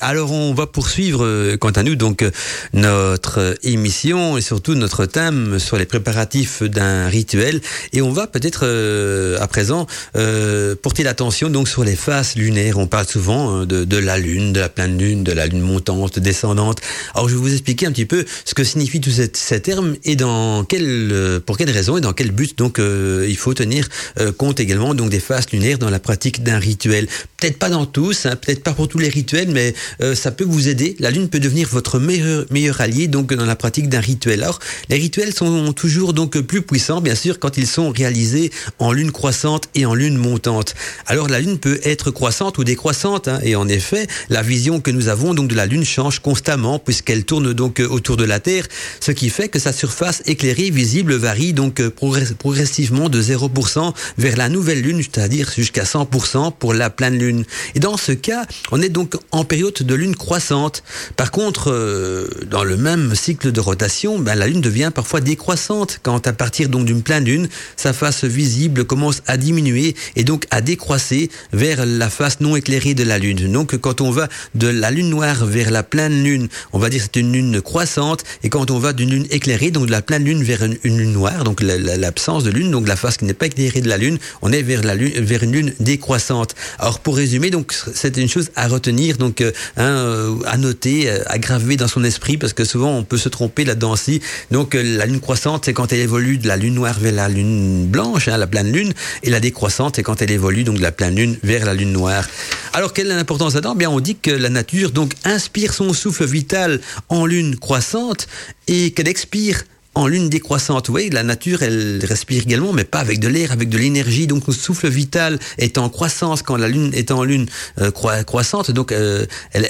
Alors on va poursuivre euh, quant à nous donc euh, notre euh, émission et surtout notre thème sur les préparatifs d'un rituel et on va peut-être euh, à présent euh, porter l'attention donc sur les phases lunaires. On parle souvent hein, de, de, la lune, de la pleine lune, de la lune montante, descendante. Alors je vais vous expliquer un petit peu ce que signifient tous ces, ces termes et dans quel pour quelles raisons et dans quel but donc il faut tenir compte également donc des phases lunaires dans la pratique d'un rituel. Peut-être pas dans tous, hein, peut-être pas pour tous les rituels, mais euh, ça peut vous aider. La lune peut devenir votre meilleur, meilleur allié donc dans la pratique d'un rituel. Alors, les rituels sont toujours donc plus puissants, bien sûr, quand ils sont réalisés en lune croissante et en lune montante. Alors, la lune peut être croissante ou décroissante, hein, et en effet, la vision que nous avons donc de la lune change constamment puisqu'elle tourne donc autour de la Terre, ce qui fait que sa surface éclairée visible varie donc progressivement de 0% vers la nouvelle lune, c'est-à-dire jusqu'à 100% pour la pleine lune. Et dans ce cas, on est donc en période de lune croissante. Par contre, euh, dans le même cycle de rotation, ben, la lune devient parfois décroissante quand à partir donc d'une pleine lune, sa face visible commence à diminuer et donc à décroisser vers la face non éclairée de la lune. Donc quand on va de la lune noire vers la pleine lune, on va dire c'est une lune croissante et quand on va d'une lune éclairée, donc de la pleine lune vers une, une lune noire, donc l'absence de lune, donc la face qui n'est pas éclairée de la lune, on est vers la lune, vers une lune décroissante. Alors pour résumer, donc c'est une chose à retenir, donc euh, hein, à noter, à graver dans son esprit, parce que souvent on peut se tromper là-dedans aussi. Donc la lune croissante, c'est quand elle évolue de la lune noire vers la lune blanche, hein, la pleine lune, et la décroissante, c'est quand elle évolue donc de la pleine lune vers la lune noire. Alors quelle est l'importance là-dedans? Bien, on dit que la nature donc inspire son souffle vital en lune croissante et qu'elle expire en lune décroissante. Vous la nature, elle respire également, mais pas avec de l'air, avec de l'énergie. Donc, le souffle vital est en croissance quand la lune est en lune euh, croi croissante. Donc, euh, elle,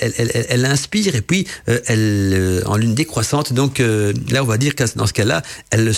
elle, inspire et puis euh, elle en lune décroissante. Donc, là, on va dire que dans ce cas-là, elle,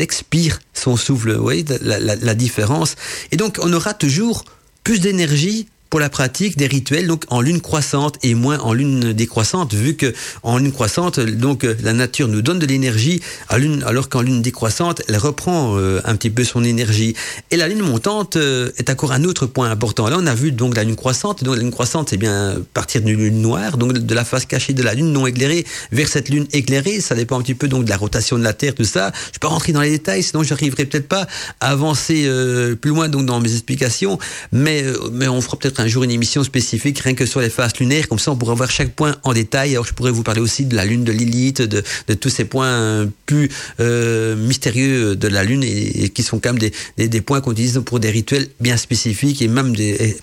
expire son souffle. Vous la différence. Et donc, on aura toujours plus d'énergie pour la pratique des rituels donc en lune croissante et moins en lune décroissante vu que en lune croissante donc la nature nous donne de l'énergie à lune alors qu'en lune décroissante elle reprend euh, un petit peu son énergie. Et la lune montante euh, est encore un autre point important. Là on a vu donc la lune croissante. Donc la lune croissante c'est bien partir d'une lune noire donc de la face cachée de la lune non éclairée vers cette lune éclairée. Ça dépend un petit peu donc de la rotation de la terre tout ça. Je peux rentrer dans les détails sinon j'arriverai peut-être pas à avancer euh, plus loin donc dans mes explications. Mais mais on fera peut-être un jour une émission spécifique rien que sur les phases lunaires, comme ça on pourra voir chaque point en détail. Alors je pourrais vous parler aussi de la lune de Lilith, de, tous ces points plus euh, mystérieux de la lune et, qui sont quand même des, des, points qu'on utilise pour des rituels bien spécifiques et même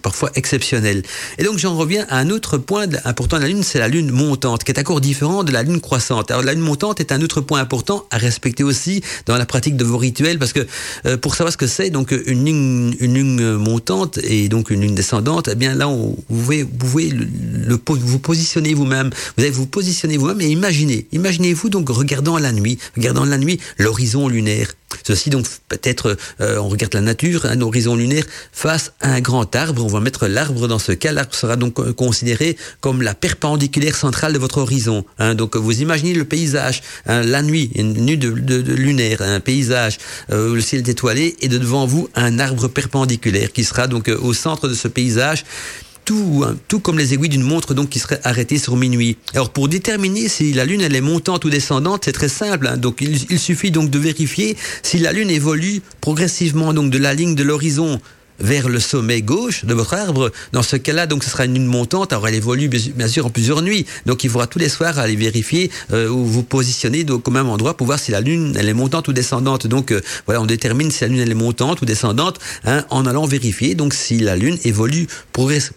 parfois exceptionnels. Et donc j'en reviens à un autre point important de la lune, c'est la lune montante, qui est encore différent de la lune croissante. Alors la lune montante est un autre point important à respecter aussi dans la pratique de vos rituels, parce que euh, pour savoir ce que c'est, donc une lune, une lune montante et donc une lune descendante, eh bien là, vous pouvez, vous positionner vous-même. Vous allez vous positionner vous-même et imaginez. Imaginez-vous donc regardant la nuit, regardant la nuit l'horizon lunaire. Ceci donc peut-être, euh, on regarde la nature, un horizon lunaire face à un grand arbre. On va mettre l'arbre dans ce cas. L'arbre sera donc considéré comme la perpendiculaire centrale de votre horizon. Hein. Donc vous imaginez le paysage, hein, la nuit, une nuit de, de, de lunaire, un paysage, euh, le ciel est étoilé et de devant vous un arbre perpendiculaire qui sera donc euh, au centre de ce paysage tout, hein, tout comme les aiguilles d'une montre donc qui serait arrêtée sur minuit. Alors pour déterminer si la Lune elle est montante ou descendante, c'est très simple. Hein. Donc il, il, suffit donc de vérifier si la Lune évolue progressivement donc de la ligne de l'horizon vers le sommet gauche de votre arbre. Dans ce cas-là, donc ce sera une lune montante. Alors elle évolue bien sûr en plusieurs nuits. Donc il faudra tous les soirs aller vérifier euh, où vous positionnez donc, au même endroit pour voir si la lune elle est montante ou descendante. Donc euh, voilà, on détermine si la lune elle est montante ou descendante hein, en allant vérifier donc si la lune évolue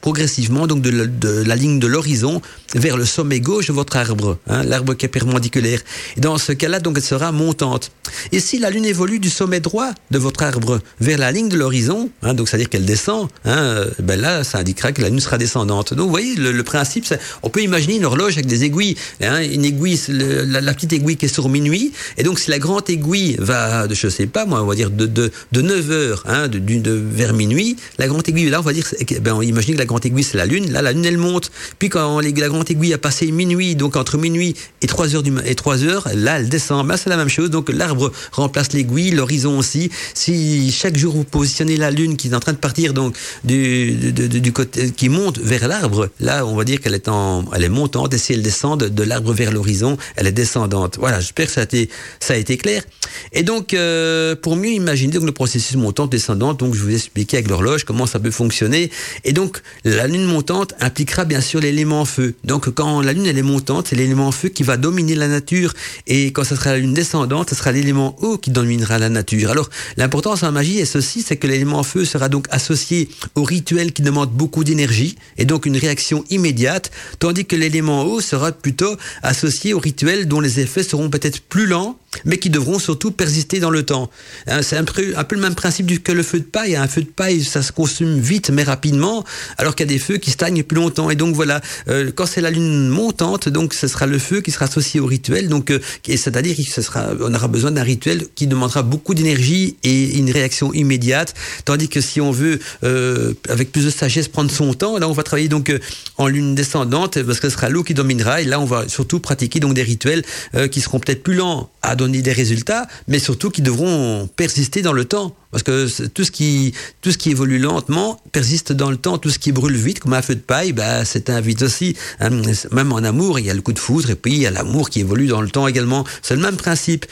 progressivement donc de, la ligne de l'horizon vers le sommet gauche de votre arbre, hein, l'arbre qui est perpendiculaire. Dans ce cas-là, donc elle sera montante. Et si la lune évolue du sommet droit de votre arbre vers la ligne de l'horizon, hein, donc c'est-à-dire qu'elle descend, hein, euh, ben là, ça indiquera que la lune sera descendante. Donc, vous voyez, le, le principe, on peut imaginer une horloge avec des aiguilles. Hein, une aiguille, la, petite aiguille qui est sur minuit, et donc si la grande aiguille va, de, je sais pas moi, on va dire de, de, de 9 heures, hein, de, vers minuit, la grande aiguille, là, on va dire, ben, on imagine que la grande aiguille, c'est la lune. Là, la lune, elle monte. Puis quand la grande aiguille a passé minuit, donc entre minuit et 3 heures, et 3 heures là, elle descend. Ben, c'est la même chose. Donc, l'arbre remplace l'aiguille, l'horizon aussi. Si chaque jour vous positionnez la lune qui est en train de partir donc du, côté qui monte vers l'arbre, là on va dire qu'elle est en, elle est montante et si elle descend de, l'arbre vers l'horizon, elle est descendante. Voilà, j'espère que ça a été, ça a été clair. Et donc euh, pour mieux imaginer donc le processus montant descendant, donc je vous ai expliqué avec l'horloge comment ça peut fonctionner. Et donc la lune montante impliquera bien sûr l'élément feu. Donc quand la lune elle est montante, c'est l'élément feu qui va dominer la nature et quand ça sera la lune descendante, ce sera l'élément eau qui dominera la nature. Alors l'importance en magie est ceci, c'est que l'élément feu sera donc associé au rituel qui demande beaucoup d'énergie et donc une réaction immédiate, tandis que l'élément eau sera plutôt associé au rituel dont les effets seront peut-être plus lents mais qui devront surtout persister dans le temps. Hein, c'est un peu, le même principe que le feu de paille. Un feu de paille, ça se consomme vite mais rapidement, alors qu'il y a des feux qui stagnent plus longtemps. Et donc voilà, euh, quand c'est la lune montante, donc ce sera le feu qui sera associé au rituel. Donc, euh, c'est-à-dire ce sera, on aura besoin d'un rituel qui demandera beaucoup d'énergie et une réaction immédiate. Tandis que si on veut, avec plus de sagesse, prendre son temps, là on va travailler donc euh, en lune descendante parce que ce sera l'eau qui dominera. Et là on va surtout pratiquer donc des rituels euh, qui seront peut-être plus lents à donner des résultats, mais surtout qui devront persister dans le temps. Parce que tout ce qui tout ce qui évolue lentement persiste dans le temps. Tout ce qui brûle vite, comme un feu de paille, bah, c'est un vite aussi. Hein, même en amour, il y a le coup de foudre et puis il y a l'amour qui évolue dans le temps également. C'est le même principe.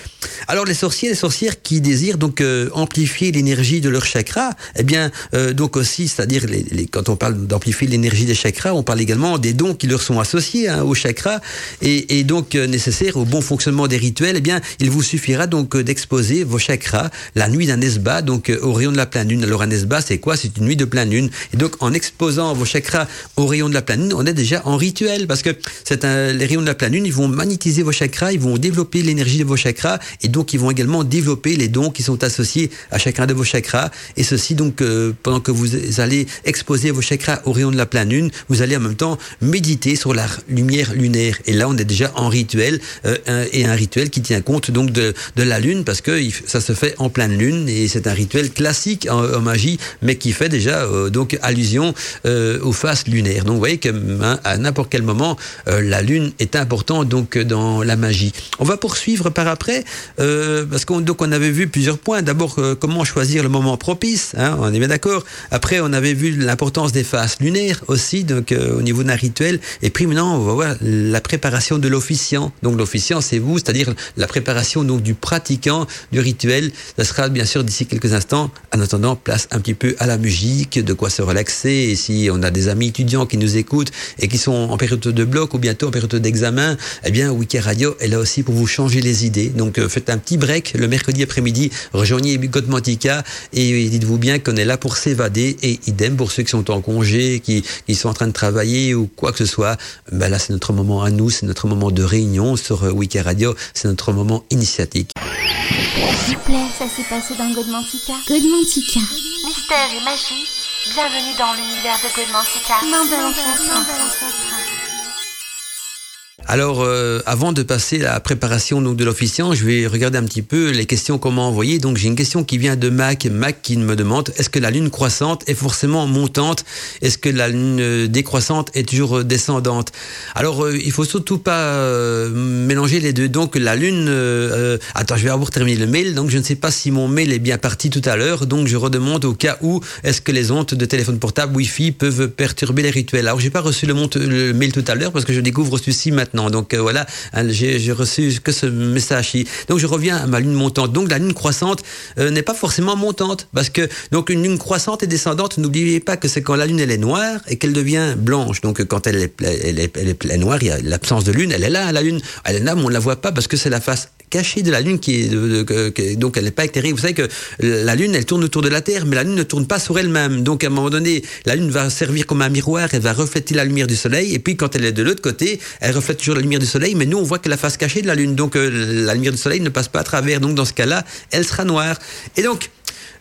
Alors les sorciers, les sorcières qui désirent donc euh, amplifier l'énergie de leur chakra, eh bien euh, donc aussi, c'est-à-dire quand on parle d'amplifier l'énergie des chakras, on parle également des dons qui leur sont associés hein, aux chakras et, donc euh, nécessaires au bon fonctionnement des rituels. Eh bien, il vous suffira donc d'exposer vos chakras la nuit d'un esbat donc euh, au rayon de la pleine lune. Alors un esbat, c'est quoi? C'est une nuit de pleine lune. Et donc en exposant vos chakras au rayon de la pleine lune, on est déjà en rituel parce que les rayons de la pleine lune, ils vont magnétiser vos chakras, ils vont développer l'énergie de vos chakras et donc ils vont également développer les dons qui sont associés à chacun de vos chakras. Et ceci donc euh, pendant que vous allez exposer vos chakras au rayon de la pleine lune, vous allez en même temps méditer sur la lumière lunaire. Et là, on est déjà en rituel euh, et un rituel qui tient compte donc de, de la lune parce que ça se fait en pleine lune et c'est un rituel classique en, magie, mais qui fait déjà euh, donc allusion euh, aux phases lunaires. Donc vous voyez que hein, à n'importe quel moment, euh, la lune est importante donc dans la magie. On va poursuivre par après parce qu'on donc on avait vu plusieurs points. D'abord comment choisir le moment propice, hein, on est bien d'accord. Après on avait vu l'importance des phases lunaires aussi donc au niveau d'un rituel. Et puis maintenant on va voir la préparation de l'officiant. Donc l'officiant c'est vous, c'est-à-dire la préparation donc du pratiquant du rituel. Ça sera bien sûr d'ici quelques instants. En attendant, place un petit peu à la musique, de quoi se relaxer. Et si on a des amis étudiants qui nous écoutent et qui sont en période de bloc ou bientôt en période d'examen, eh bien, Wiki Radio est là aussi pour vous changer les idées. Donc, euh, faites un petit break le mercredi après-midi, rejoignez Godmantica et dites-vous bien qu'on est là pour s'évader et idem pour ceux qui sont en congé, qui, sont en train de travailler ou quoi que ce soit. Ben là, c'est notre moment à nous, c'est notre moment de réunion sur Wiki Radio, c'est notre moment initiatique. S'il vous plaît, ça s'est passé dans Godmantica. Godmantica. Mystère et magie, bienvenue dans l'univers de Godmantica. Main. Alors, euh, avant de passer à la préparation donc, de l'officiant, je vais regarder un petit peu les questions qu'on m'a envoyées. Donc, j'ai une question qui vient de Mac. Mac qui me demande est-ce que la lune croissante est forcément montante? Est-ce que la lune euh, décroissante est toujours descendante? Alors, euh, il faut surtout pas euh, mélanger les deux. Donc, la lune. euh, attends, je vais avoir terminé le mail. Donc, je ne sais pas si mon mail est bien parti tout à l'heure. Donc, je redemande au cas où est-ce que les ondes de téléphone portable Wi-Fi peuvent perturber les rituels? Alors, j'ai pas reçu le, le mail tout à l'heure parce que je découvre celui-ci maintenant. Donc euh, voilà, hein, j'ai reçu que ce message-ci. Donc je reviens à ma lune montante. Donc la lune croissante euh, n'est pas forcément montante parce que donc une lune croissante et descendante. N'oubliez pas que c'est quand la lune elle est noire et qu'elle devient blanche. Donc quand elle est, elle est, elle est, elle est noire, il y a l'absence de lune. Elle est là, la lune. Elle est là, mais on la voit pas parce que c'est la face cachée de la lune qui est donc elle n'est pas éclairée. Vous savez que la lune elle tourne autour de la Terre, mais la lune ne tourne pas sur elle-même. Donc à un moment donné, la lune va servir comme un miroir, elle va refléter la lumière du soleil, et puis quand elle est de l'autre côté, elle reflète toujours la lumière du soleil, mais nous on voit que la face cachée de la lune, donc euh, la lumière du soleil ne passe pas à travers. Donc dans ce cas-là, elle sera noire. Et donc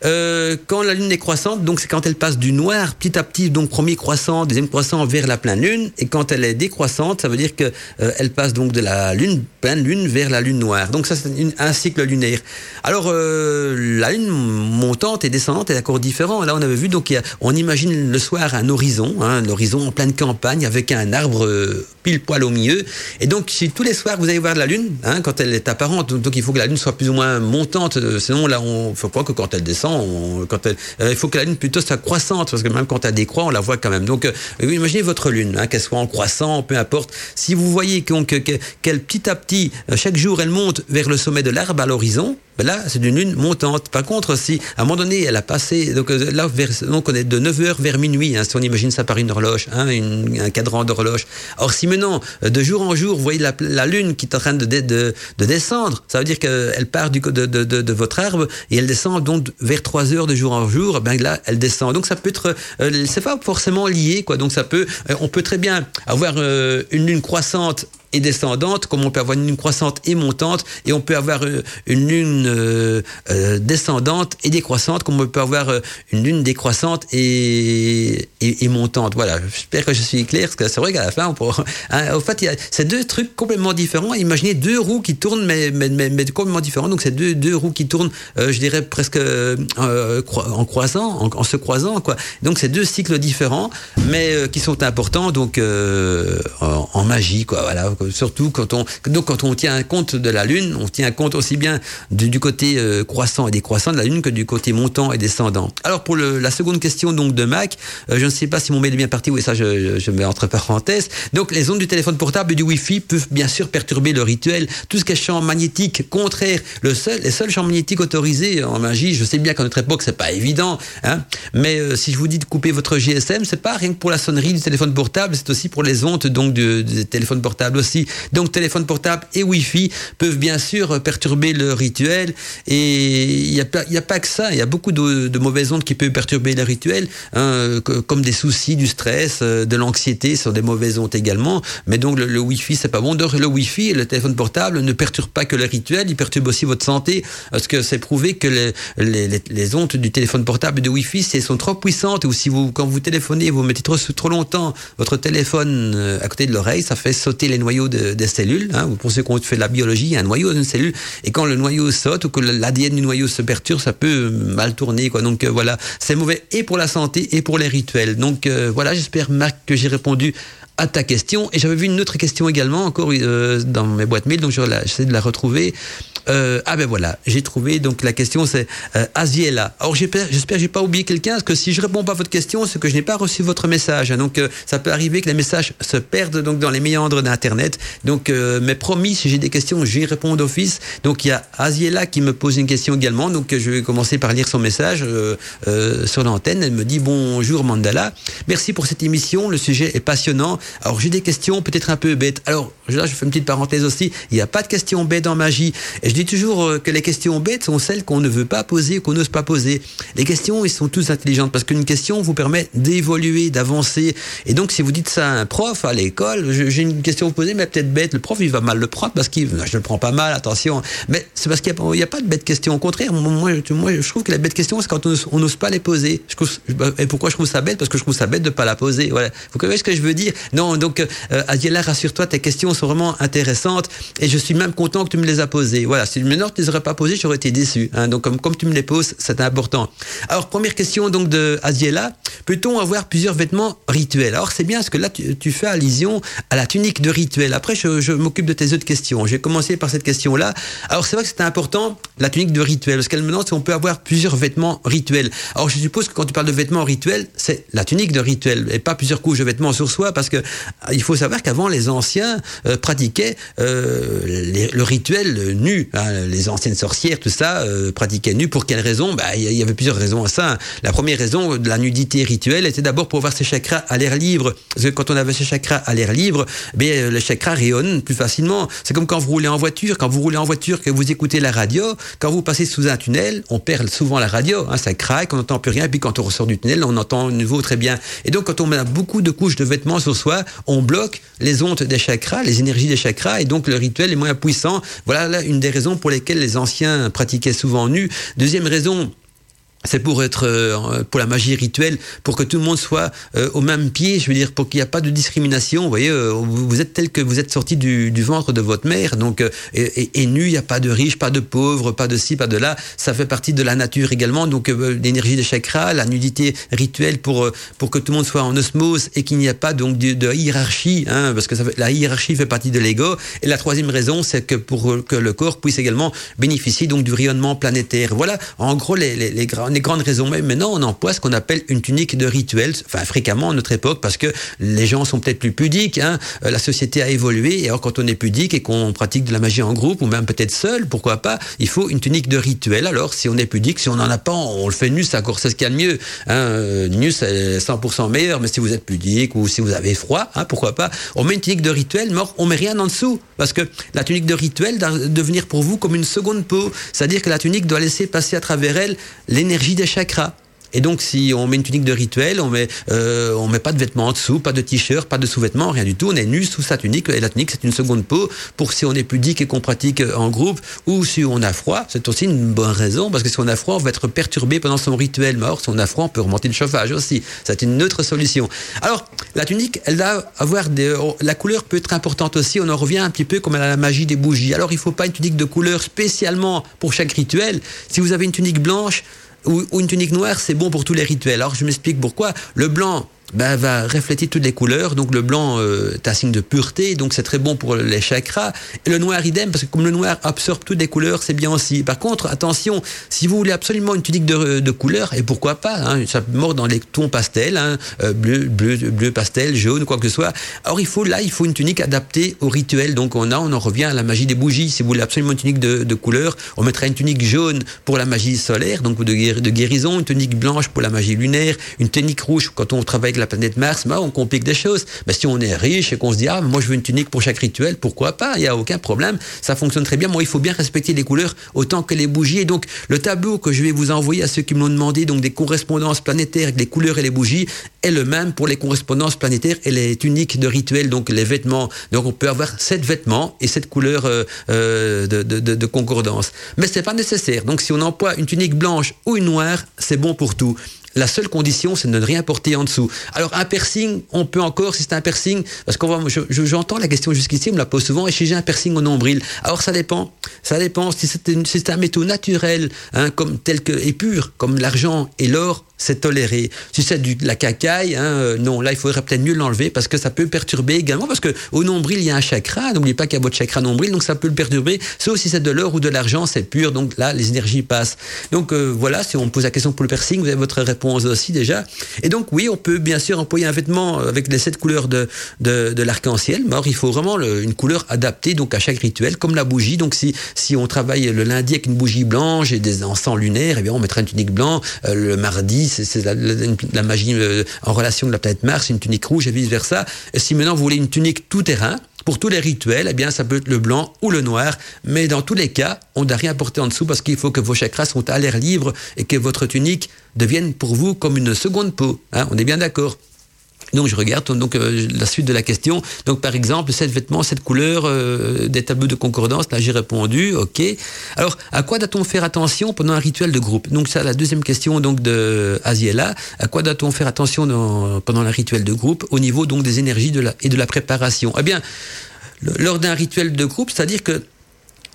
euh, quand la lune est croissante, donc c'est quand elle passe du noir petit à petit, donc premier croissant, deuxième croissant vers la pleine lune, et quand elle est décroissante, ça veut dire que euh, elle passe donc de la lune pleine lune vers la lune noire. Donc ça c'est un cycle lunaire. Alors euh, la lune montante et descendante est encore différent. Là on avait vu donc on imagine le soir un horizon, hein, un horizon en pleine campagne avec un arbre euh, pile poil au milieu. Et donc tous les soirs vous allez voir la lune, hein, quand elle est apparente, donc, il faut que la lune soit plus ou moins montante. Sinon là on faut croire que quand elle descend, euh, il faut que la lune plutôt soit croissante parce que même quand elle décroît, on la voit quand même. Donc euh, imaginez votre lune, hein, qu'elle soit en croissant, peu importe. Si vous voyez qu'elle petit à petit, euh, chaque jour, elle monte vers le sommet de l'arbre à l'horizon. Ben là, c'est une lune montante. Par contre, si à un moment donné, elle a passé, donc euh, là, vers, donc on est de 9h vers minuit, hein, si on imagine ça par une horloge, hein, un cadran d'horloge. Or, si maintenant, euh, de jour en jour, vous voyez la, lune qui est en train de, de, de, de descendre, ça veut dire qu'elle part de, votre arbre et elle descend donc vers 3 heures de jour en jour, ben là, elle descend. Donc ça peut être, euh, c'est pas forcément lié, quoi. Donc ça peut, euh, on peut très bien avoir une lune croissante et descendante, comme on peut avoir une lune croissante et montante, et on peut avoir euh, une lune euh, euh, descendante et décroissante, comme on peut avoir une lune décroissante et, et, montante. Voilà, j'espère que je suis clair, parce que c'est vrai qu'à la fin, on pourra... hein, au fait, il y a ces deux trucs complètement différents. Imaginez deux roues qui tournent, mais, mais, mais, mais complètement différents. Donc, c'est deux, deux roues qui tournent, je dirais, presque euh, en croisant, en, en se croisant, quoi. Donc, c'est deux cycles différents, mais qui sont importants, donc, en, en magie, quoi. Voilà, surtout quand on, donc, quand on tient compte de la Lune, on tient compte aussi bien du, côté euh, croissant et décroissant de la Lune que du côté montant et descendant. Alors, pour le, la seconde question, donc, de Mac, euh, je ne sais pas si mon mail est bien parti, oui, ça, je, je, mets entre parenthèses. Donc, les ondes du téléphone portable et du Wi-Fi peuvent bien sûr perturber le rituel. Tout ce qui est champ magnétique contraire, le seul, les seuls champs magnétiques autorisés en magie, je sais bien qu'à notre époque, c'est pas évident, hein, mais euh, si je vous dis de couper votre GSM, c'est pas rien que pour la sonnerie du téléphone portable, c'est aussi pour les ondes donc du, du téléphone portable Donc, téléphone portable et Wi-Fi peuvent bien sûr perturber le rituel et il n'y a, pas- que ça, il y a beaucoup de, mauvaises ondes qui peuvent perturber le rituel, hein, comme des soucis, du stress, euh, de l'anxiété, sont des mauvaises ondes également. Mais donc le, le Wi-Fi, c'est pas bon. Donc le Wi-Fi et le téléphone portable ne perturbent pas que le rituel, ils perturbent aussi votre santé, parce que c'est prouvé que les, ondes du téléphone portable et du Wi-Fi, sont trop puissantes. Ou si vous, quand vous téléphonez, vous mettez trop, trop longtemps votre téléphone euh, à côté de l'oreille, ça fait sauter les noyaux de- des cellules. Hein. Pour ceux qui ont fait de la biologie, il y a un noyau dans une cellule, et quand le noyau saute ou que l'ADN du noyau se perturbe, ça peut mal tourner. Quoi. Donc euh, voilà, c'est mauvais et pour la santé et pour les rituels. Donc euh, voilà, j'espère Marc que j'ai répondu à ta question. Et j'avais vu une autre question également encore euh, dans mes boîtes mail, donc j'essaie de la retrouver. Euh, ah ben voilà, j'ai trouvé. Donc la question c'est euh, Aziela. Alors j'espère, j'ai pas oublié quelqu'un, parce que si je réponds pas à votre question, c'est que je n'ai pas reçu votre message. donc euh, ça peut arriver que les messages se perdent donc dans les méandres d'internet. Donc euh, mais promis, si j'ai des questions, j'y réponds d'office. Donc il y a Aziela qui me pose une question également. Donc je vais commencer par lire son message euh, sur l'antenne. Elle me dit bonjour Mandala, merci pour cette émission. Le sujet est passionnant. Alors j'ai des questions peut-être un peu bêtes. Alors là je fais une petite parenthèse aussi. Il n'y a pas de questions bêtes en magie. Dis toujours euh, que les questions bêtes sont celles qu'on ne veut pas poser, qu'on n'ose pas poser. Les questions, ils sont tous intelligentes parce qu'une question vous permet d'évoluer, d'avancer. Et donc, si vous dites ça à un prof à l'école, j'ai une question à vous poser, mais peut-être bête. Le prof, il va mal le prendre parce qu'il, je le prends pas mal, attention. Mais c'est parce qu'il n'y a, pas de bête question. Au contraire, moi, moi, je trouve que la bête question, c'est quand on n'ose pas les poser. et pourquoi je trouve ça bête? Parce que je trouve ça bête de pas la poser. Voilà. Vous comprenez ce que je veux dire? Non, donc, euh, Adiela, rassure-toi, tes questions sont vraiment intéressantes et je suis même content que tu me les as posées. Voilà. Si maintenant tu ne les aurais pas posées, j'aurais été déçu. Hein. Donc, comme, comme tu me les poses, c'est important. Alors, première question donc de Aziela. Peut-on avoir plusieurs vêtements rituels? Alors, c'est bien parce que là, tu, fais allusion à la tunique de rituel. Après, je, je m'occupe de tes autres questions. J'ai commencé par cette question-là. Alors, c'est vrai que c'était important, la tunique de rituel, parce qu'elle me demande si on peut avoir plusieurs vêtements rituels. Alors, je suppose que quand tu parles de vêtements rituels, c'est la tunique de rituel et pas plusieurs couches de vêtements sur soi, parce que il faut savoir qu'avant, les anciens euh, pratiquaient euh, le rituel nu. Hein. les anciennes sorcières, tout ça, euh, pratiquaient nu. Pour quelle raison? Bah, Il y avait plusieurs raisons à ça. La première raison de la nudité rituelle était d'abord pour avoir ses chakras à l'air libre. Parce que quand on avait ses chakras à l'air libre, ben, les chakras rayonnent plus facilement. C'est comme quand vous roulez en voiture. Quand vous roulez en voiture, que vous écoutez la radio, quand vous passez sous un tunnel, on perd souvent la radio. Hein, ça craque, on n'entend plus rien. Et puis quand on ressort du tunnel, on entend nouveau très bien. Et donc quand on met beaucoup de couches de vêtements sur soi, on bloque les ondes des chakras, les énergies des chakras, et donc le rituel est moins puissant. Voilà là, une des raisons pour lesquelles les anciens pratiquaient souvent nu. Deuxième raison, c'est pour être euh, pour la magie rituelle, pour que tout le monde soit euh, au même pied. Je veux dire, pour qu'il n'y a pas de discrimination. Vous voyez, euh, vous êtes tel que vous êtes sorti du, ventre de votre mère, donc et, nu, il n'y a pas de riche, pas de pauvre, pas de ci, pas de là. Ça fait partie de la nature également. Donc l'énergie des chakras, la nudité rituelle pour pour que tout le monde soit en osmose et qu'il n'y ait pas donc de, hiérarchie, hein, parce que la hiérarchie fait partie de l'ego. Et la troisième raison, c'est que pour que le corps puisse également bénéficier donc du rayonnement planétaire. Voilà, en gros les les, les grands les grandes raisons. Mais maintenant, on emploie ce qu'on appelle une tunique de rituel, enfin fréquemment à notre époque, parce que les gens sont peut-être plus pudiques. Hein. Euh, la société a évolué. Et alors, quand on est pudique et qu'on pratique de la magie en groupe, ou même peut-être seul, pourquoi pas, il faut une tunique de rituel. Alors, si on est pudique, si on n'en a pas, on le fait nu, c'est ce qu'il y a de mieux. Hein. Euh, nu, c'est 100% meilleur, mais si vous êtes pudique ou si vous avez froid, hein, pourquoi pas, on met une tunique de rituel, mais on met rien en dessous. Parce que la tunique de rituel doit devenir pour vous comme une seconde peau. C'est-à-dire que la tunique doit laisser passer à travers elle l'énergie des chakras. Et donc, si on met une tunique de rituel, on met, euh, on met pas de vêtements en dessous, pas de t-shirt, pas de sous-vêtements, rien du tout. On est nu sous sa tunique. Et la tunique, c'est une seconde peau pour si on est pudique et qu'on pratique en groupe, ou si on a froid. C'est aussi une bonne raison, parce que si on a froid, on va être perturbé pendant son rituel mort. Si on a froid, on peut remonter le chauffage aussi. C'est une autre solution. Alors, la tunique, elle va avoir des, la couleur peut être importante aussi. On en revient un petit peu comme à la magie des bougies. Alors, il faut pas une tunique de couleur spécialement pour chaque rituel. Si vous avez une tunique blanche, ou, une tunique noire, c'est bon pour tous les rituels. Alors je m'explique pourquoi. Le blanc, ben, va refléter toutes les couleurs. Donc le blanc euh, est un signe de pureté, donc c'est très bon pour les chakras. Et le noir idem, parce que comme le noir absorbe toutes les couleurs, c'est bien aussi. Par contre, attention, si vous voulez absolument une tunique de, de couleur, et pourquoi pas, hein, ça mord dans les tons pastels, hein, euh, bleu, bleu, bleu pastel, jaune, quoi que ce soit. Alors il faut là, il faut une tunique adaptée au rituel. Donc on a, on en revient à la magie des bougies. Si vous voulez absolument une tunique de, de couleur, on mettra une tunique jaune pour la magie solaire, donc de, de guérison, une tunique blanche pour la magie lunaire, une tunique rouge quand on travaille la planète Mars, bah, on complique des choses. Mais si on est riche et qu'on se dit, ah, moi je veux une tunique pour chaque rituel, pourquoi pas? Il n'y a aucun problème. Ça fonctionne très bien. Moi, il faut bien respecter les couleurs autant que les bougies. Et donc, le tableau que je vais vous envoyer à ceux qui me l'ont demandé, donc des correspondances planétaires avec les couleurs et les bougies, est le même pour les correspondances planétaires et les tuniques de rituel, donc les vêtements. Donc, on peut avoir sept vêtements et sept couleurs euh, euh, de, de, de, concordance. Mais c'est pas nécessaire. Donc, si on emploie une tunique blanche ou une noire, c'est bon pour tout. La seule condition, c'est de ne rien porter en dessous. Alors, un piercing, on peut encore, si c'est un piercing, parce qu'on va, j'entends la question jusqu'ici, on me la pose souvent, et si j'ai un piercing au nombril? Alors, ça dépend. Ça dépend. Si c'est un métaux naturel, hein, tel que, et pur, comme l'argent et l'or, c'est toléré. Si c'est de la cacaille, hein, euh, non, là, il faudrait peut-être mieux l'enlever parce que ça peut perturber également, parce que au nombril, il y a un chakra. N'oubliez pas qu'il y a votre chakra nombril, donc ça peut le perturber. Sauf si c'est de l'or ou de l'argent, c'est pur, donc là, les énergies passent. Donc euh, voilà, si on pose la question pour le piercing, vous avez votre réponse aussi déjà. Et donc oui, on peut bien sûr employer un vêtement avec les sept couleurs de, de, l'arc-en-ciel, mais il faut vraiment une couleur adaptée donc à chaque rituel, comme la bougie. Donc si, si on travaille le lundi avec une bougie blanche et des encens lunaires, eh bien on mettra une tunique blanche. Euh, le mardi, c'est la, magie euh, en relation de la planète Mars, une tunique rouge et vice versa. si maintenant vous voulez une tunique tout terrain, Pour tous les rituels, eh bien, ça peut être le blanc ou le noir, mais dans tous les cas, on doit rien porter en dessous parce qu'il faut que vos chakras sont à l'air libre et que votre tunique devienne pour vous comme une seconde peau. Hein, on est bien d'accord. Donc je regarde donc euh, la suite de la question. Donc par exemple, cette vêtement, cette couleur, euh, des tableaux de concordance, là j'ai répondu, ok. Alors à quoi doit-on faire attention pendant un rituel de groupe? Donc ça, la deuxième question donc de Aziela. À quoi doit-on faire attention pendant un rituel de groupe au niveau donc des énergies et de la préparation? Eh bien, lors d'un rituel de groupe, c'est-à-dire que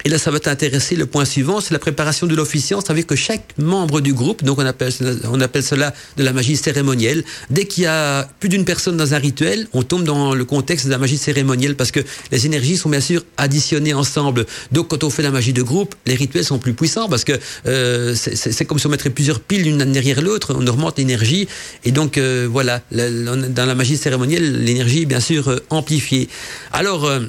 et là, ça va t'intéresser. Le point suivant, c'est la préparation de l'officiant. Ça veut dire que chaque membre du groupe, donc on appelle, on appelle cela de la magie cérémonielle. Dès qu'il y a plus d'une personne dans un rituel, on tombe dans le contexte de la magie cérémonielle parce que les énergies sont bien sûr additionnées ensemble. Donc, quand on fait la magie de groupe, les rituels sont plus puissants parce que euh, c'est comme si on mettrait plusieurs piles l'une derrière l'autre. On augmente l'énergie. Et donc, euh, voilà, dans la magie cérémonielle, l'énergie est bien sûr euh, amplifiée. Alors, euh,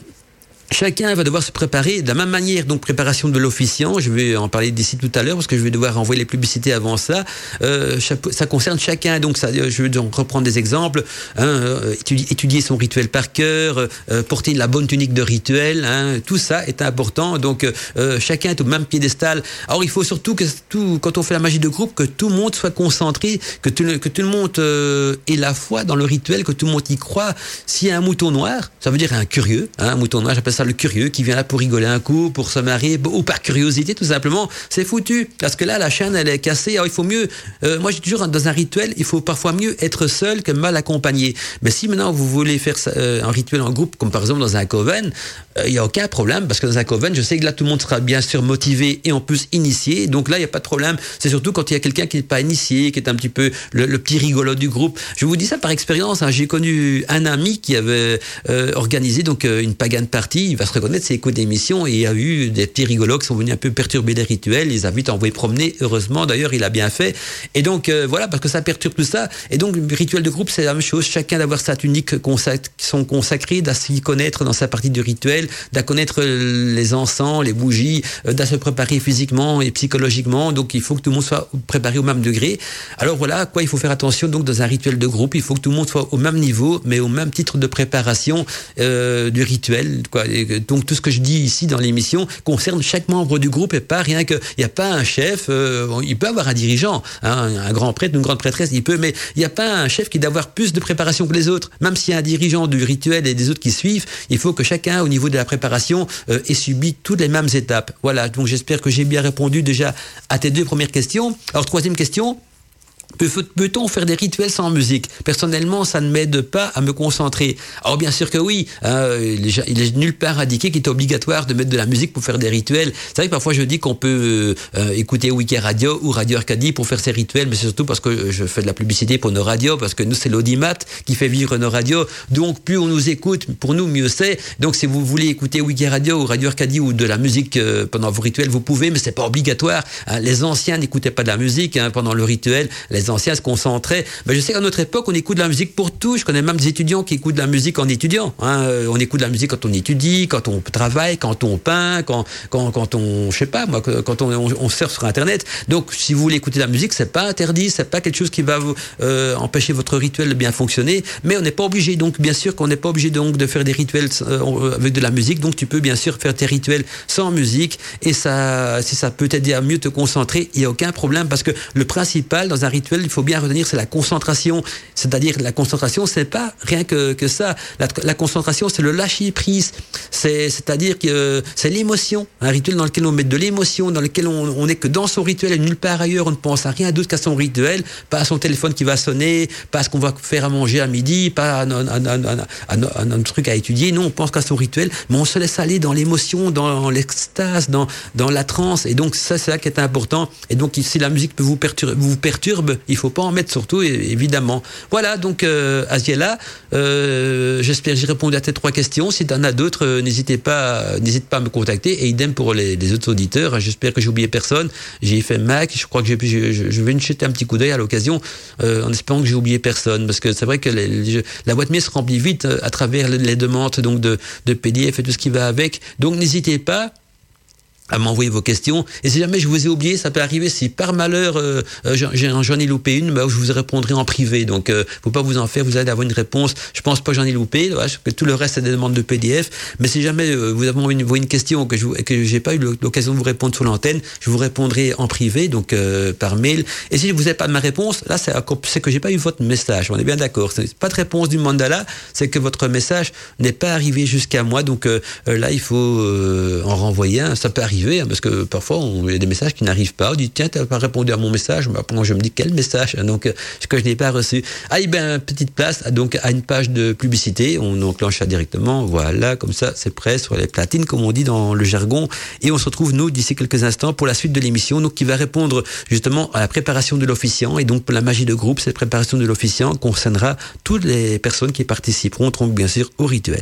Chacun va devoir se préparer de la même manière, donc préparation de l'officiant. Je vais en parler d'ici tout à l'heure parce que je vais devoir envoyer les publicités avant ça. Euh, ça concerne chacun, donc ça, je vais donc reprendre des exemples. Hein, euh, étudier, son rituel par cœur, euh, porter la bonne tunique de rituel, hein, tout ça est important. Donc euh, chacun est au même piédestal. Alors il faut surtout que tout, quand on fait la magie de groupe, que tout le monde soit concentré, que tout, que tout le monde ait la foi dans le rituel, que tout le monde y croit. S'il y a un mouton noir, ça veut dire un curieux, hein, un mouton noir, ça le curieux qui vient là pour rigoler un coup, pour se marier, ou par curiosité tout simplement, c'est foutu. Parce que là, la chaîne, elle est cassée. Alors, il faut mieux, euh, moi, j'ai toujours dans un rituel, il faut parfois mieux être seul que mal accompagné. Mais si maintenant vous voulez faire euh, un rituel en groupe, comme par exemple dans un coven, il euh, n'y a aucun problème, parce que dans un coven, je sais que là, tout le monde sera bien sûr motivé et en plus initié. Donc là, il n'y a pas de problème. C'est surtout quand il y a quelqu'un qui n'est pas initié, qui est un petit peu le, petit rigolo du groupe. Je vous dis ça par expérience. Hein. J'ai connu un ami qui avait organisé donc une pagan party il va se reconnaître, c'est écoute d'émission il y a eu des petits rigolos qui sont venus un peu perturber les rituels. Ils a vite envoyé promener. Heureusement, d'ailleurs, il a bien fait. Et donc, euh, voilà, parce que ça perturbe tout ça. Et donc, le rituel de groupe, c'est la même chose. Chacun d'avoir sa tunique qui sont consacrés, d'y connaître dans sa partie du rituel, d'à connaître les encens, les bougies, euh, d'à se préparer physiquement et psychologiquement. Donc, il faut que tout le monde soit préparé au même degré. Alors voilà, à quoi il faut faire attention. Donc, dans un rituel de groupe, il faut que tout le monde soit au même niveau, mais au même titre de préparation euh, du rituel. Quoi donc tout ce que je dis ici dans l'émission concerne chaque membre du groupe et pas rien que il n'y a pas un chef. Euh, il peut avoir un dirigeant, hein, un grand prêtre, une grande prêtresse, il peut, mais il n'y a pas un chef qui doit avoir plus de préparation que les autres. Même s'il y a un dirigeant du rituel et des autres qui suivent, il faut que chacun au niveau de la préparation euh, ait subi toutes les mêmes étapes. Voilà. Donc j'espère que j'ai bien répondu déjà à tes deux premières questions. Alors troisième question. Peut-on faire des rituels sans musique? Personnellement, ça ne m'aide pas à me concentrer. Alors bien sûr que oui, hein, il, est, nulle part indiqué qu'il est obligatoire de mettre de la musique pour faire des rituels. C'est vrai que parfois je dis qu'on peut euh, écouter Wiki Radio ou Radio Arcadie pour faire ces rituels, mais c'est surtout parce que je fais de la publicité pour nos radios, parce que nous c'est l'audimat qui fait vivre nos radios. Donc plus on nous écoute, pour nous mieux c'est. Donc si vous voulez écouter Wiki Radio ou Radio Arcadie ou de la musique euh, pendant vos rituels, vous pouvez, mais c'est pas obligatoire. Hein. Les anciens n'écoutaient pas de la musique hein, pendant le rituel. Anciens se concentraient. Ben, je sais qu'à notre époque, on écoute de la musique pour tout. Je connais même des étudiants qui écoutent de la musique en étudiant. Hein. Euh, on écoute de la musique quand on étudie, quand on travaille, quand on peint, quand, quand, quand on, je sais pas, moi, quand on, on, sur Internet. Donc, si vous voulez écouter de la musique, c'est pas interdit, c'est pas quelque chose qui va vous euh, empêcher votre rituel de bien fonctionner. Mais on n'est pas obligé. Donc, bien sûr qu'on n'est pas obligé donc de faire des rituels euh, avec de la musique. Donc, tu peux bien sûr faire tes rituels sans musique. Et ça, si ça peut t'aider à mieux te concentrer, il n'y a aucun problème parce que le principal dans un rituel, il faut bien retenir, c'est la concentration. C'est-à-dire, la concentration, c'est pas rien que, que ça. La, concentration, c'est le lâcher prise. C'est, c'est-à-dire que c'est l'émotion. Un rituel dans lequel on met de l'émotion, dans lequel on, on est que dans son rituel et nulle part ailleurs. On ne pense à rien d'autre qu'à son rituel, pas à son téléphone qui va sonner, pas à ce qu'on va faire à manger à midi, pas à, un truc à étudier. Non, on pense qu'à son rituel, mais on se laisse aller dans l'émotion, dans l'extase, dans, dans la transe. Et donc, ça, c'est là qui est important. Et donc, si la musique peut vous perturber, vous perturbe, il faut pas en mettre surtout, évidemment. Voilà, donc, euh, euh, j'espère j'ai répondu à tes trois questions. Si tu en as d'autres, euh, n'hésitez pas, n'hésite pas à me contacter. Et idem pour les, autres auditeurs. J'espère que j'ai oublié personne. J'ai fait Mac. Je crois que je, je, je vais jeter un petit coup d'œil à l'occasion, euh, en espérant que j'ai oublié personne. Parce que c'est vrai que la boîte mail se remplit vite à travers les, demandes donc de, de PDF et tout ce qui va avec. Donc, n'hésitez pas à m'envoyer vos questions. Et si jamais je vous ai oublié, ça peut arriver. Si par malheur euh, euh, j'en ai loupé une, bah, je vous répondrai en privé. Donc, euh, faut pas vous en faire. Vous allez avoir une réponse. Je pense pas que j'en ai loupé. que tout le reste c'est des demandes de PDF. Mais si jamais euh, vous avez une, une question que je que j'ai pas eu l'occasion de vous répondre sur l'antenne, je vous répondrai en privé, donc par mail. Et si vous n'avez pas ma réponse, là c'est que j'ai pas eu votre message. On est bien d'accord. Pas de réponse du mandala, c'est que votre message n'est pas arrivé jusqu'à moi. Donc là, il faut en renvoyer un. Ça peut arriver Hein, parce que parfois, il y a des messages qui n'arrivent pas. On dit, tiens, tu n'as pas répondu à mon message. Bah, moi, je me dis, quel message? Hein, Donc, ce que je n'ai pas reçu. Ah, et bien, petite place, donc, à une page de publicité. On enclenche directement. Voilà, comme ça, c'est prêt sur les platines, comme on dit dans le jargon. Et on se retrouve, nous, d'ici quelques instants, pour la suite de l'émission, donc, qui va répondre justement à la préparation de l'officiant. Et donc, la magie de groupe, cette préparation de l'officiant concernera toutes les personnes qui participeront, bien sûr, au rituel.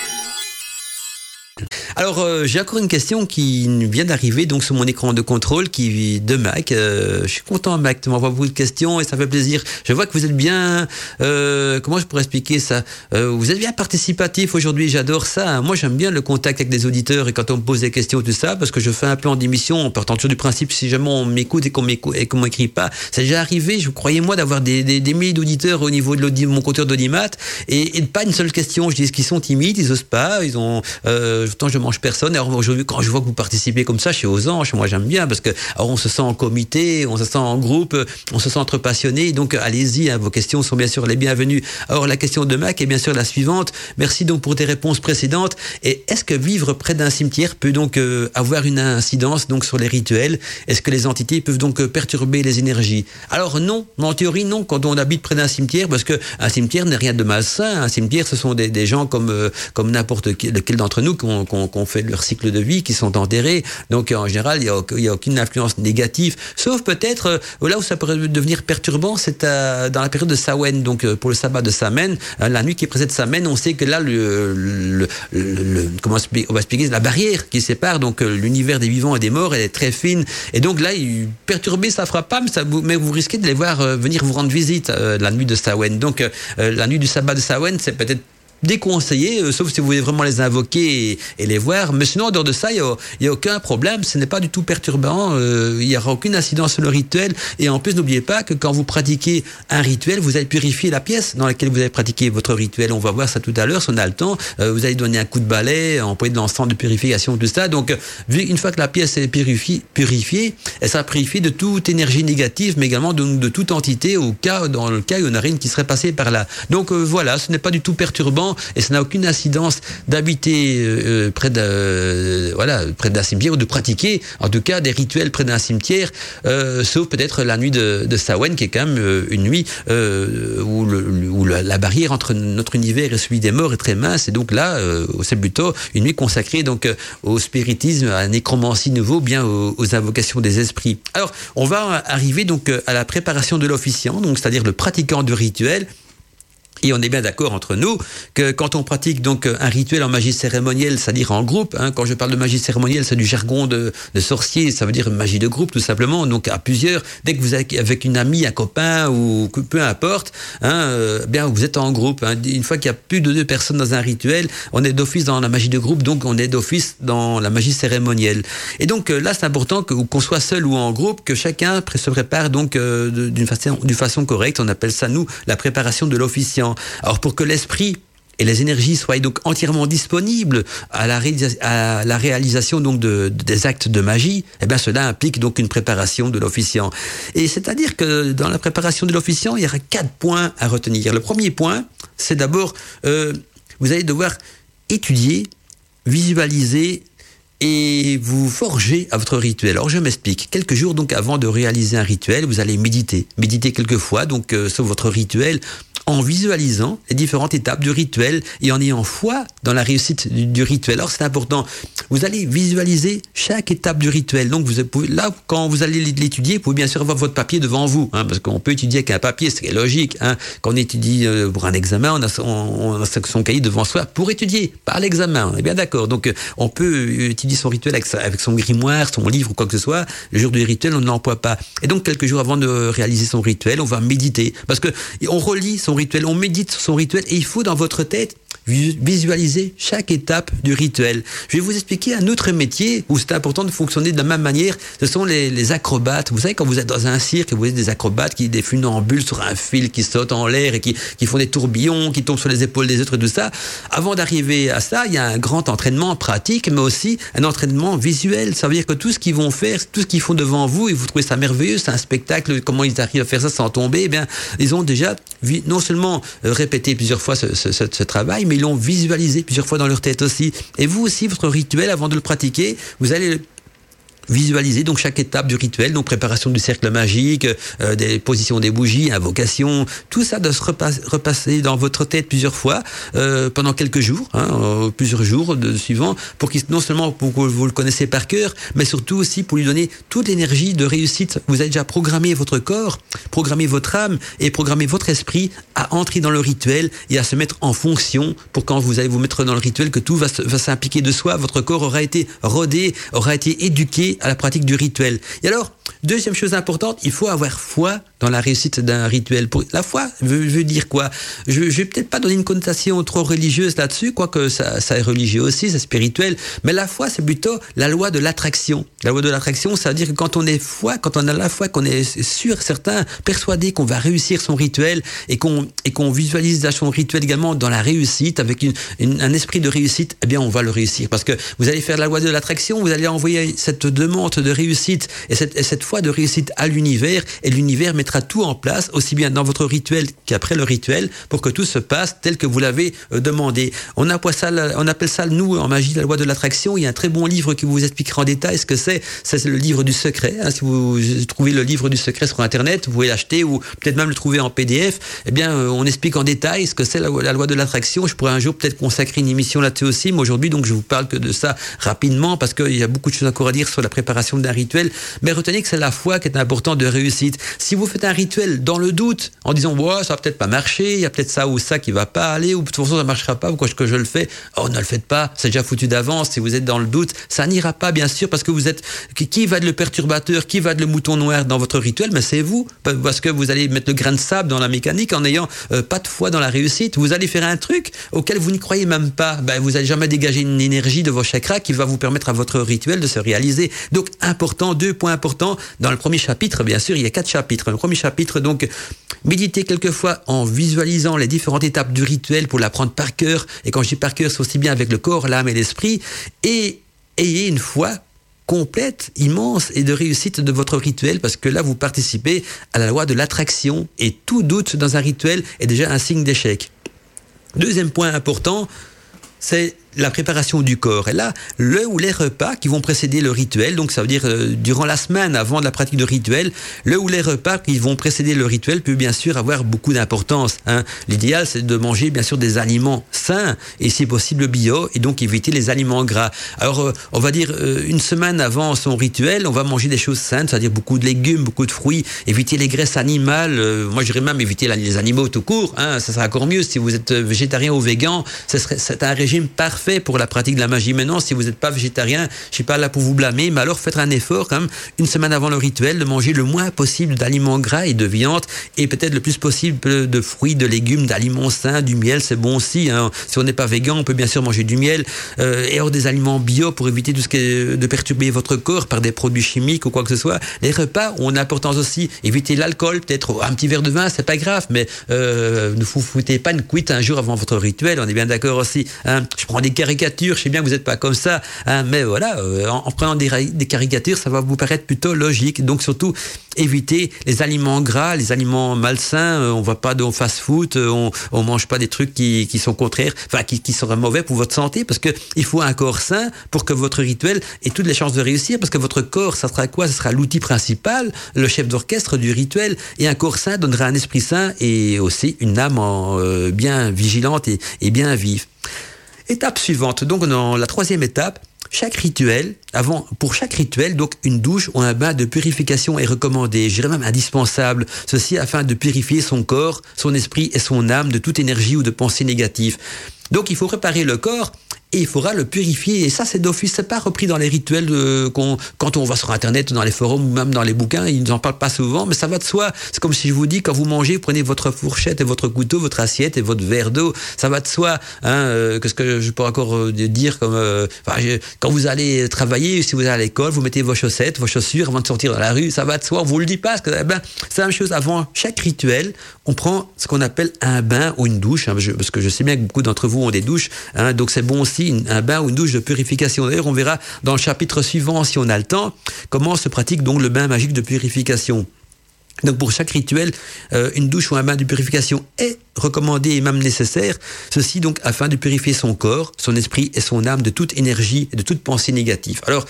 Alors, euh, j'ai encore une question qui vient d'arriver donc sur mon écran de contrôle qui de Mac. Euh, je suis content, Mac, tu m'envoies beaucoup de questions et ça fait plaisir. Je vois que vous êtes bien. Euh, comment je pourrais expliquer ça? Vous êtes bien participatif aujourd'hui. J'adore ça. Moi, j'aime bien le contact avec des auditeurs et quand on me pose des questions tout ça, parce que je fais un plan d'émission en partant toujours du principe si jamais on m'écoute et qu'on m'écoute et qu'on m'écrit pas, c'est déjà arrivé. Je croyais moi d'avoir des, des, des, milliers d'auditeurs au niveau de mon compteur d'audimat et, et pas une seule question. Je dis qu'ils sont timides, ils osent pas, ils ont. Euh, je mange personne. Alors aujourd'hui, quand je vois que vous participez comme ça chez aux anges, moi j'aime bien parce que alors on se sent en comité, on se sent en groupe, on se sent entre passionnés. Donc allez-y, hein, vos questions sont bien sûr les bienvenues. Alors la question de Mac est bien sûr la suivante. Merci donc pour tes réponses précédentes. Et est-ce que vivre près d'un cimetière peut donc euh, avoir une incidence donc sur les rituels? Est-ce que les entités peuvent donc euh, perturber les énergies? Alors non, en théorie non. Quand on habite près d'un cimetière, parce que un cimetière n'est rien de malsain. Un cimetière, ce sont des, gens comme euh, comme n'importe lequel d'entre nous qu'on qu'on fait leur cycle de vie, qui sont enterrés. Donc en général, il n'y a, aucune influence négative, sauf peut-être euh, là où ça pourrait devenir perturbant, c'est euh, dans la période de Sawen, donc euh, pour le sabbat de Samen, la nuit qui précède Samen, on sait que là, le, comment on va expliquer, la barrière qui sépare donc l'univers des vivants et des morts, elle est très fine. Et donc là, perturber, ça fera pas, mais, mais vous risquez de les voir venir vous rendre visite la nuit de Sawen. Donc la nuit du sabbat de Sawen, c'est peut-être déconseillé, euh, sauf si vous voulez vraiment les invoquer et, les voir. Mais sinon, en dehors de ça, il n'y a, aucun problème. Ce n'est pas du tout perturbant. Euh, il n'y aura aucune incidence sur le rituel. Et en plus, n'oubliez pas que quand vous pratiquez un rituel, vous allez purifier la pièce dans laquelle vous avez pratiqué votre rituel. On va voir ça tout à l'heure, si on a le temps. Euh, vous allez donner un coup de balai, employer de l'encens de purification, tout ça. Donc, vu une fois que la pièce est purifiée, purifiée elle sera purifiée de toute énergie négative, mais également de, de toute entité au cas, dans le cas où il y en aurait une qui serait passée par là. Donc, voilà, ce n'est pas du tout perturbant et ça n'a aucune incidence d'habiter euh, euh, près d'un euh, voilà près d'un cimetière ou de pratiquer en tout cas des rituels près d'un cimetière, sauf peut-être la nuit de, de qui est quand même une nuit où, la, barrière entre notre univers et celui des morts est très mince et donc là c'est plutôt une nuit consacrée donc au spiritisme, à la nécromancie nouveau, bien aux, aux invocations des esprits. Alors on va arriver donc à la préparation de l'officiant, donc c'est-à-dire le pratiquant du rituel et on est bien d'accord entre nous que quand on pratique donc un rituel en magie cérémonielle, c'est-à-dire en groupe, hein, quand je parle de magie cérémonielle, c'est du jargon de, sorcier, ça veut dire magie de groupe tout simplement, donc à plusieurs. Dès que vous êtes avec une amie, un copain ou peu importe, hein, euh, bien vous êtes en groupe. Hein. Une fois qu'il y a plus de deux personnes dans un rituel, on est d'office dans la magie de groupe, donc on est d'office dans la magie cérémonielle. Et donc euh, là, c'est important que qu'on soit seul ou en groupe, que chacun se prépare donc euh, d'une façon, d'une façon correcte. On appelle ça nous la préparation de l'officiant. Alors pour que l'esprit et les énergies soient donc entièrement disponibles à la, réalisation donc de, des actes de magie, eh bien cela implique donc une préparation de l'officiant. Et c'est-à-dire que dans la préparation de l'officiant, il y aura quatre points à retenir. Le premier point, c'est d'abord, euh, vous allez devoir étudier, visualiser et vous forgez à votre rituel. Alors je m'explique. Quelques jours donc avant de réaliser un rituel, vous allez méditer, méditer quelques fois donc euh, sur votre rituel en visualisant les différentes étapes du rituel et en ayant foi dans la réussite du, rituel. Alors c'est important, vous allez visualiser chaque étape du rituel. Donc vous là, quand vous allez l'étudier, vous pouvez bien sûr avoir votre papier devant vous, hein, parce qu'on peut étudier avec un papier, c'est logique. Hein. Quand on étudie euh, pour un examen, on a, on, a, son cahier devant soi pour étudier, pas l'examen. On est bien d'accord. Donc euh, on peut étudier son rituel avec, son grimoire, son livre ou quoi que ce soit. Le jour du rituel, on ne l'emploie pas. Et donc quelques jours avant de réaliser son rituel, on va méditer, parce que on relit son rituel, on médite sur son rituel et il faut dans votre tête visualiser chaque étape du rituel. Je vais vous expliquer un autre métier où c'est important de fonctionner de la même manière. Ce sont les, acrobates. Vous savez, quand vous êtes dans un cirque, vous voyez des acrobates qui des funambules sur un fil, qui sautent en l'air et qui, qui font des tourbillons, qui tombent sur les épaules des autres et tout ça. Avant d'arriver à ça, il y a un grand entraînement pratique, mais aussi un entraînement visuel. Ça veut dire que tout ce qu'ils vont faire, tout ce qu'ils font devant vous, et vous trouvez ça merveilleux, c'est un spectacle, comment ils arrivent à faire ça sans tomber, eh bien, ils ont déjà non seulement euh, répété plusieurs fois ce travail, ils l'ont visualisé plusieurs fois dans leur tête aussi. Et vous aussi, votre rituel, avant de le pratiquer, vous allez visualiser donc chaque étape du rituel, donc préparation du cercle magique, euh, des positions des bougies, invocation, tout ça doit se repasser dans votre tête plusieurs fois euh, pendant quelques jours, hein, euh, plusieurs jours de suivant, pour qu'il non seulement pour que vous le connaissez par cœur, mais surtout aussi pour lui donner toute l'énergie de réussite. Vous avez déjà programmé votre corps, programmé votre âme et programmé votre esprit à entrer dans le rituel et à se mettre en fonction pour quand vous allez vous mettre dans le rituel que tout va s'impliquer de soi. Votre corps aura été rodé, aura été éduqué à la pratique du rituel. Et alors, deuxième chose importante, il faut avoir foi dans la réussite d'un rituel. La foi veut, dire quoi? Je ne vais peut-être pas donner une connotation trop religieuse là-dessus, quoique ça, ça est religieux aussi, c'est spirituel, mais la foi, c'est plutôt la loi de l'attraction. La loi de l'attraction, ça veut dire que quand on est foi, quand on a la foi, qu'on est sûr, certain, persuadé qu'on va réussir son rituel et qu'on qu'on visualise son rituel également dans la réussite, avec un esprit de réussite, eh bien, on va le réussir. Parce que vous allez faire la loi de l'attraction, vous allez envoyer cette demande de réussite et cette foi de réussite à l'univers, et l'univers mettra tout en place, aussi bien dans votre rituel qu'après le rituel, pour que tout se passe tel que vous l'avez euh, demandé. On appelle, ça, nous, en magie, la loi de l'attraction. Il y a un très bon livre qui vous expliquera en détail ce que c'est. C'est le livre du secret. Hein. Si vous trouvez le livre du secret sur Internet, vous pouvez l'acheter ou peut-être même le trouver en PDF. Eh bien, euh, on explique en détail ce que c'est la, la, loi de l'attraction. Je pourrais un jour peut-être consacrer une émission là-dessus aussi, mais aujourd'hui, donc, je vous parle que de ça rapidement parce qu'il y a beaucoup de choses encore à dire sur la préparation d'un rituel. Mais retenez que c'est la foi qui est importante de réussite. Si vous faites un rituel dans le doute, en disant ouais, ça va peut-être pas marcher, il y a peut-être ça ou ça qui va pas aller, ou de toute façon ça marchera pas, pourquoi est-ce que je le fais? Oh, ne le faites pas, c'est déjà foutu d'avance. Si vous êtes dans le doute, ça n'ira pas bien sûr parce que vous êtes qui va être le perturbateur, qui va être le mouton noir dans votre rituel, mais c'est vous parce que vous allez mettre le grain de sable dans la mécanique en n'ayant euh, pas de foi dans la réussite. Vous allez faire un truc auquel vous n'y croyez même pas. Ben, vous allez jamais dégager une énergie de vos chakras qui va vous permettre à votre rituel de se réaliser. Donc important, deux points importants dans le premier chapitre. Bien sûr, il y a quatre chapitres. Le premier chapitre, donc, méditer quelquefois en visualisant les différentes étapes du rituel pour l'apprendre par cœur. Et quand je dis par cœur, c'est aussi bien avec le corps, l'âme et l'esprit. Et ayez une foi complète, immense et de réussite de votre rituel parce que là, vous participez à la loi de l'attraction et tout doute dans un rituel est déjà un signe d'échec. Deuxième point important, c'est la préparation du corps. Et là, le ou les repas qui vont précéder le rituel, donc ça veut dire euh, durant la semaine avant la pratique du rituel, le ou les repas qui vont précéder le rituel peut bien sûr avoir beaucoup d'importance. Hein. L'idéal, c'est de manger bien sûr des aliments sains et si possible bio, et donc éviter les aliments gras. Alors, euh, on va dire euh, une semaine avant son rituel, on va manger des choses saines, c'est-à-dire beaucoup de légumes, beaucoup de fruits, éviter les graisses animales. moi, je dirais même éviter les animaux tout court. Hein, ça sera encore mieux si vous êtes végétarien ou végan. C'est un régime parfait fait pour la pratique de la magie. Maintenant, si vous n'êtes pas végétarien, je suis pas là pour vous blâmer, mais alors faites un effort quand même, une semaine avant le rituel, de manger le moins possible d'aliments gras et de viande, et peut-être le plus possible de fruits, de légumes, d'aliments sains, du miel, c'est bon aussi. Hein. Si on n'est pas végan, on peut bien sûr manger du miel, euh, et hors des aliments bio pour éviter tout ce qui est de perturber votre corps par des produits chimiques ou quoi que ce soit. Les repas ont une importance aussi. Éviter l'alcool, peut-être un petit verre de vin, c'est pas grave, mais euh, ne vous foutez pas une cuite un jour avant votre rituel, on est bien d'accord aussi. Hein. Je prends des caricatures. Je sais bien que vous n'êtes pas comme ça, hein, mais voilà, euh, en, prenant des, caricatures, ça va vous paraître plutôt logique. Donc surtout, éviter les aliments gras, les aliments malsains. Euh, on va pas de fast-food, euh, on, on mange pas des trucs qui, sont contraires, enfin qui, seraient mauvais pour votre santé, parce que il faut un corps sain pour que votre rituel ait toutes les chances de réussir, parce que votre corps, ça sera quoi? Ce sera l'outil principal, le chef d'orchestre du rituel, et un corps sain donnera un esprit sain et aussi une âme euh, bien vigilante et, et bien vive. Étape suivante, donc dans la troisième étape, chaque rituel, avant, pour chaque rituel, donc une douche ou un bain de purification est recommandé, je dirais même indispensable, ceci afin de purifier son corps, son esprit et son âme de toute énergie ou de pensée négative. Donc il faut préparer le corps et il faudra le purifier. Et ça, c'est d'office, c'est pas repris dans les rituels qu'on, quand on va sur Internet, dans les forums ou même dans les bouquins, ils nous en parlent pas souvent, mais ça va de soi. C'est comme si je vous dis, quand vous mangez, prenez votre fourchette et votre couteau, votre assiette et votre verre d'eau. Ça va de soi. Hein, euh, qu'est-ce que je peux encore euh, dire comme, euh, quand vous allez travailler, si vous allez à l'école, vous mettez vos chaussettes, vos chaussures avant de sortir dans la rue, ça va de soi. On vous le dit pas, parce que, eh ben, c'est la même chose. Avant chaque rituel, on prend ce qu'on appelle un bain ou une douche, hein, parce que je sais bien que beaucoup d'entre vous ont des douches, hein, donc c'est bon aussi un bain ou une douche de purification. D'ailleurs, on verra dans le chapitre suivant, si on a le temps, comment se pratique donc le bain magique de purification. Donc pour chaque rituel, euh, une douche ou un bain de purification est recommandé et même nécessaire. Ceci donc afin de purifier son corps, son esprit et son âme de toute énergie et de toute pensée négative. Alors,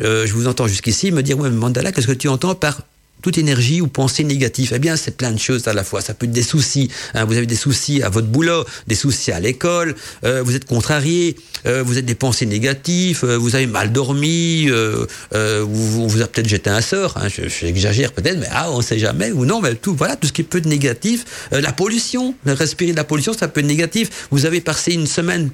euh, je vous entends jusqu'ici me dire, ouais, Mandala, qu'est-ce que tu entends par toute énergie ou pensée négative. Eh bien, c'est plein de choses à la fois. Ça peut être des soucis. Hein. Vous avez des soucis à votre boulot, des soucis à l'école, euh, vous êtes contrarié, euh, vous êtes des pensées négatives, euh, vous avez mal dormi, euh, euh, vous, vous avez peut-être jeté un sort. Hein. J'exagère peut-être, mais ah, on ne sait jamais. Ou non, mais tout, voilà, tout ce qui peut être négatif. Euh, la pollution, respirer de la pollution, ça peut être négatif. Vous avez passé une semaine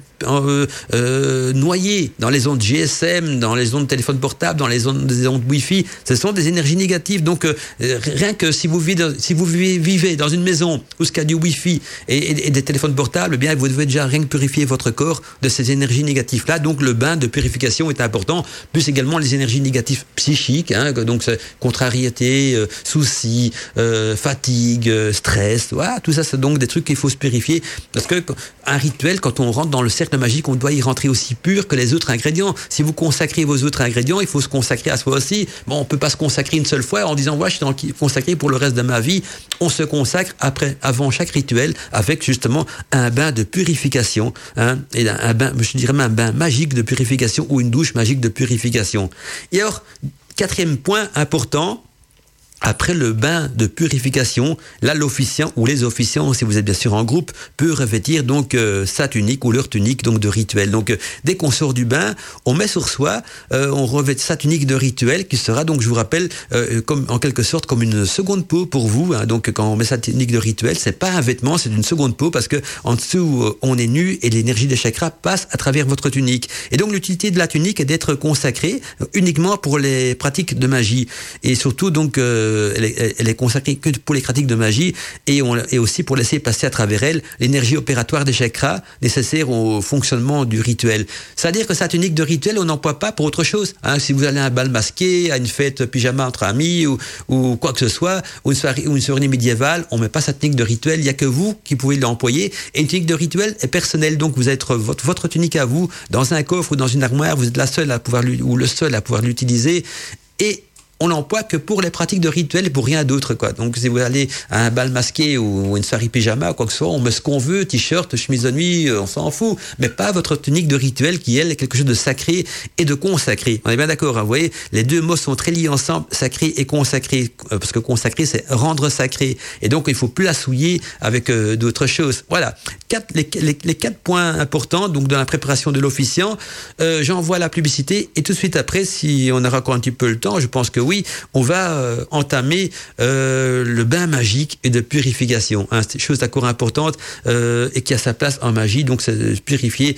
noyé dans les ondes GSM, dans les ondes de téléphone portable, dans les ondes, des ondes Wi-Fi. Ce sont des énergies négatives. Donc, rien que si vous vivez, dans une maison où il y a du Wi-Fi et, des téléphones portables, eh bien vous devez déjà rien que purifier votre corps de ces énergies négatives là. Donc le bain de purification est important, plus également les énergies négatives psychiques, hein, donc contrariété, euh, soucis, euh, fatigue, euh, stress, voilà, tout ça c'est donc des trucs qu'il faut se purifier parce que un rituel quand on rentre dans le cercle magique, on doit y rentrer aussi pur que les autres ingrédients. Si vous consacrez vos autres ingrédients, il faut se consacrer à soi aussi. Bon, on peut pas se consacrer une seule fois en disant ouais, consacré pour le reste de ma vie. On se consacre après, avant chaque rituel avec justement un bain de purification, hein, et un bain, je dirais même un bain magique de purification ou une douche magique de purification. Et alors, quatrième point important, après le bain de purification, là l'officiant ou les officiants, si vous êtes bien sûr en groupe, peut revêtir donc euh, sa tunique ou leur tunique donc de rituel. Donc euh, dès qu'on sort du bain, on met sur soi, euh, on revêt sa tunique de rituel qui sera donc, je vous rappelle, euh, comme en quelque sorte comme une seconde peau pour vous. Hein. Donc quand on met sa tunique de rituel, c'est pas un vêtement, c'est une seconde peau parce que en dessous euh, on est nu et l'énergie des chakras passe à travers votre tunique. Et donc l'utilité de la tunique est d'être consacrée uniquement pour les pratiques de magie et surtout donc euh, elle, est, consacrée que pour les pratiques de magie et, aussi pour laisser passer à travers elle l'énergie opératoire des chakras nécessaire au fonctionnement du rituel. C'est-à-dire que cette tunique de rituel, on n'emploie pas pour autre chose. Hein. Si vous allez à un bal masqué, à une fête pyjama entre amis ou, quoi que ce soit, ou une soirée, médiévale, on met pas cette tunique de rituel. Il y a que vous qui pouvez l'employer. Et une tunique de rituel est personnelle, donc vous êtes votre, votre tunique à vous dans un coffre ou dans une armoire. Vous êtes la seule à pouvoir ou le seul à pouvoir l'utiliser. Et on n'emploie que pour les pratiques de rituel et pour rien d'autre, quoi. Donc, si vous allez à un bal masqué ou une soirée pyjama, quoi que ce soit, on met ce qu'on veut, t-shirt, chemise de nuit, on s'en fout. Mais pas votre tunique de rituel qui, elle, est quelque chose de sacré et de consacré. On est bien d'accord, hein, vous voyez? Les deux mots sont très liés ensemble, sacré et consacré. Parce que consacré, c'est rendre sacré. Et donc, il faut plus la souiller avec euh, d'autres choses. Voilà. Quatre, les, les, les, quatre points importants, donc, dans la préparation de l'officiant. Euh, J'envoie la publicité et tout de suite après, si on aura encore un petit peu le temps, je pense que oui, on va euh, entamer euh, le bain magique et de purification. Hein, c'est une chose d'accord importante euh, et qui a sa place en magie. Donc, c'est purifier,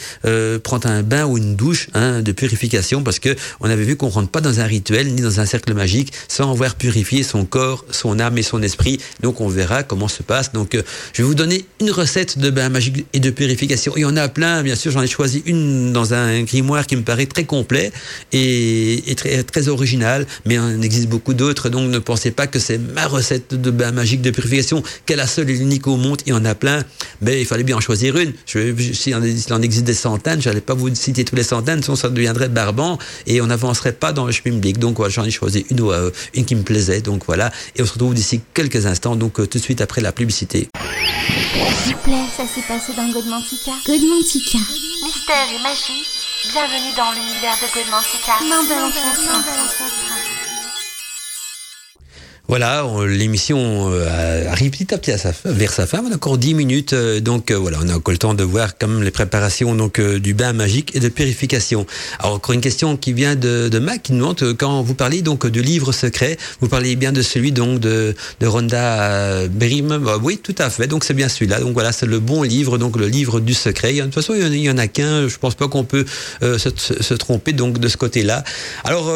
prendre un bain ou une douche hein, de purification parce que on avait vu qu'on rentre pas dans un rituel ni dans un cercle magique sans avoir purifié son corps, son âme et son esprit. Donc, on verra comment se passe. Donc, je vais vous donner une recette de bain magique et de purification. Il y en a plein, bien sûr. J'en ai choisi une dans un grimoire qui me paraît très complet et, très, original, mais il existe beaucoup d'autres, donc ne pensez pas que c'est ma recette de bain magique de purification, qu'elle est la seule et l'unique au monde, il y en a plein, mais il fallait bien en choisir une. Je, si il en existe des centaines, j'allais pas vous citer tous les centaines, sinon ça deviendrait barbant et on n'avancerait pas dans le schmimblick. Donc voilà, j'en ai choisi une, euh, une qui me plaisait, donc voilà. Et on se retrouve d'ici quelques instants, donc euh, tout de suite après la publicité. S'il vous plaît, ça s'est passé dans Godmantica. Godmantica. Mystère et magie, bienvenue dans l'univers de Godmantica. Main de. Voilà, on- l'émission euh, arrive petit à petit vers sa fin. On a encore 10 minutes, euh, donc euh, voilà, on a encore le temps de voir même les préparations donc du bain magique et de purification. Alors encore une question qui vient de, de Mac qui nous demande quand vous parlez donc du livre secret, vous parlez bien de celui donc de, Rhonda Brim. Bah oui, tout à fait. Donc c'est bien celui-là. Donc voilà, c'est le bon livre, donc le livre du secret. De toute façon, il y en a- qu'un. Je pense pas qu'on peut se, tromper donc de ce côté-là. Alors,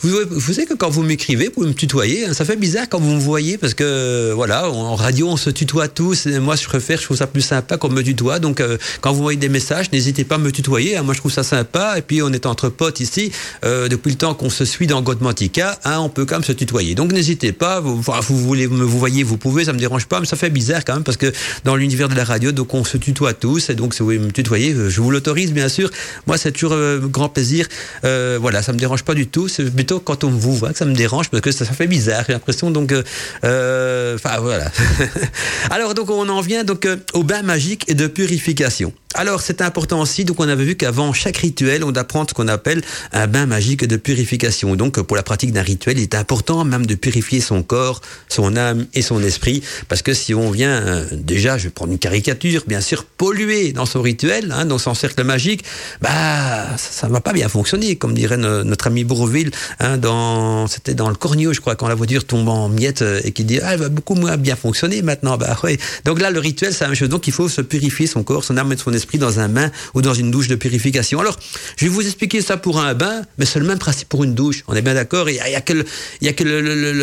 vous, savez que quand vous m'écrivez, vous me tutoyer. hein. Fait bizarre quand vous me voyez parce que voilà, en radio, on se tutoie tous. Et moi, je préfère, je trouve ça plus sympa qu'on me tutoie. Donc, euh, quand vous voyez des messages, n'hésitez pas à me tutoyer. hein. Moi, je trouve ça sympa. Et puis, on est entre potes ici. Euh, depuis le temps qu'on se suit dans Godmantica, hein, on peut quand même se tutoyer. Donc, n'hésitez pas. Vous, vous voulez me vous voyez, vous pouvez. Ça me dérange pas, mais ça fait bizarre quand même parce que dans l'univers de la radio, donc on se tutoie tous. Et donc, si vous voulez me tutoyer, euh, je vous l'autorise, bien sûr. Moi, c'est toujours grand plaisir. Voilà, ça me dérange pas du tout. C'est plutôt quand on vous voit que ça me dérange parce que ça fait bizarre. Donc, euh, euh, enfin voilà. Alors donc on en vient donc euh, au bain magique et de purification. Alors c'est important aussi. Donc on avait vu qu'avant chaque rituel, on apprend ce qu'on appelle un bain magique de purification. Donc pour la pratique d'un rituel, il est important même de purifier son corps, son âme et son esprit, parce que si on vient euh, déjà, je vais prendre une caricature, bien sûr polluer dans son rituel, hein, dans son cercle magique, bah ça, ça va pas bien fonctionner, comme dirait no- notre ami Bourville, hein, c'était dans le Cornio, je crois, quand la voiture tombe en miettes euh, et qui dit ah, elle va beaucoup moins bien fonctionner maintenant. Bah ouais. Donc là le rituel c'est la même chose. Donc il faut se purifier son corps, son âme et son esprit dans un bain ou dans une douche de purification. Alors je vais vous expliquer ça pour un bain, mais c'est le même principe pour une douche. On est bien d'accord. Il y a, que, y a que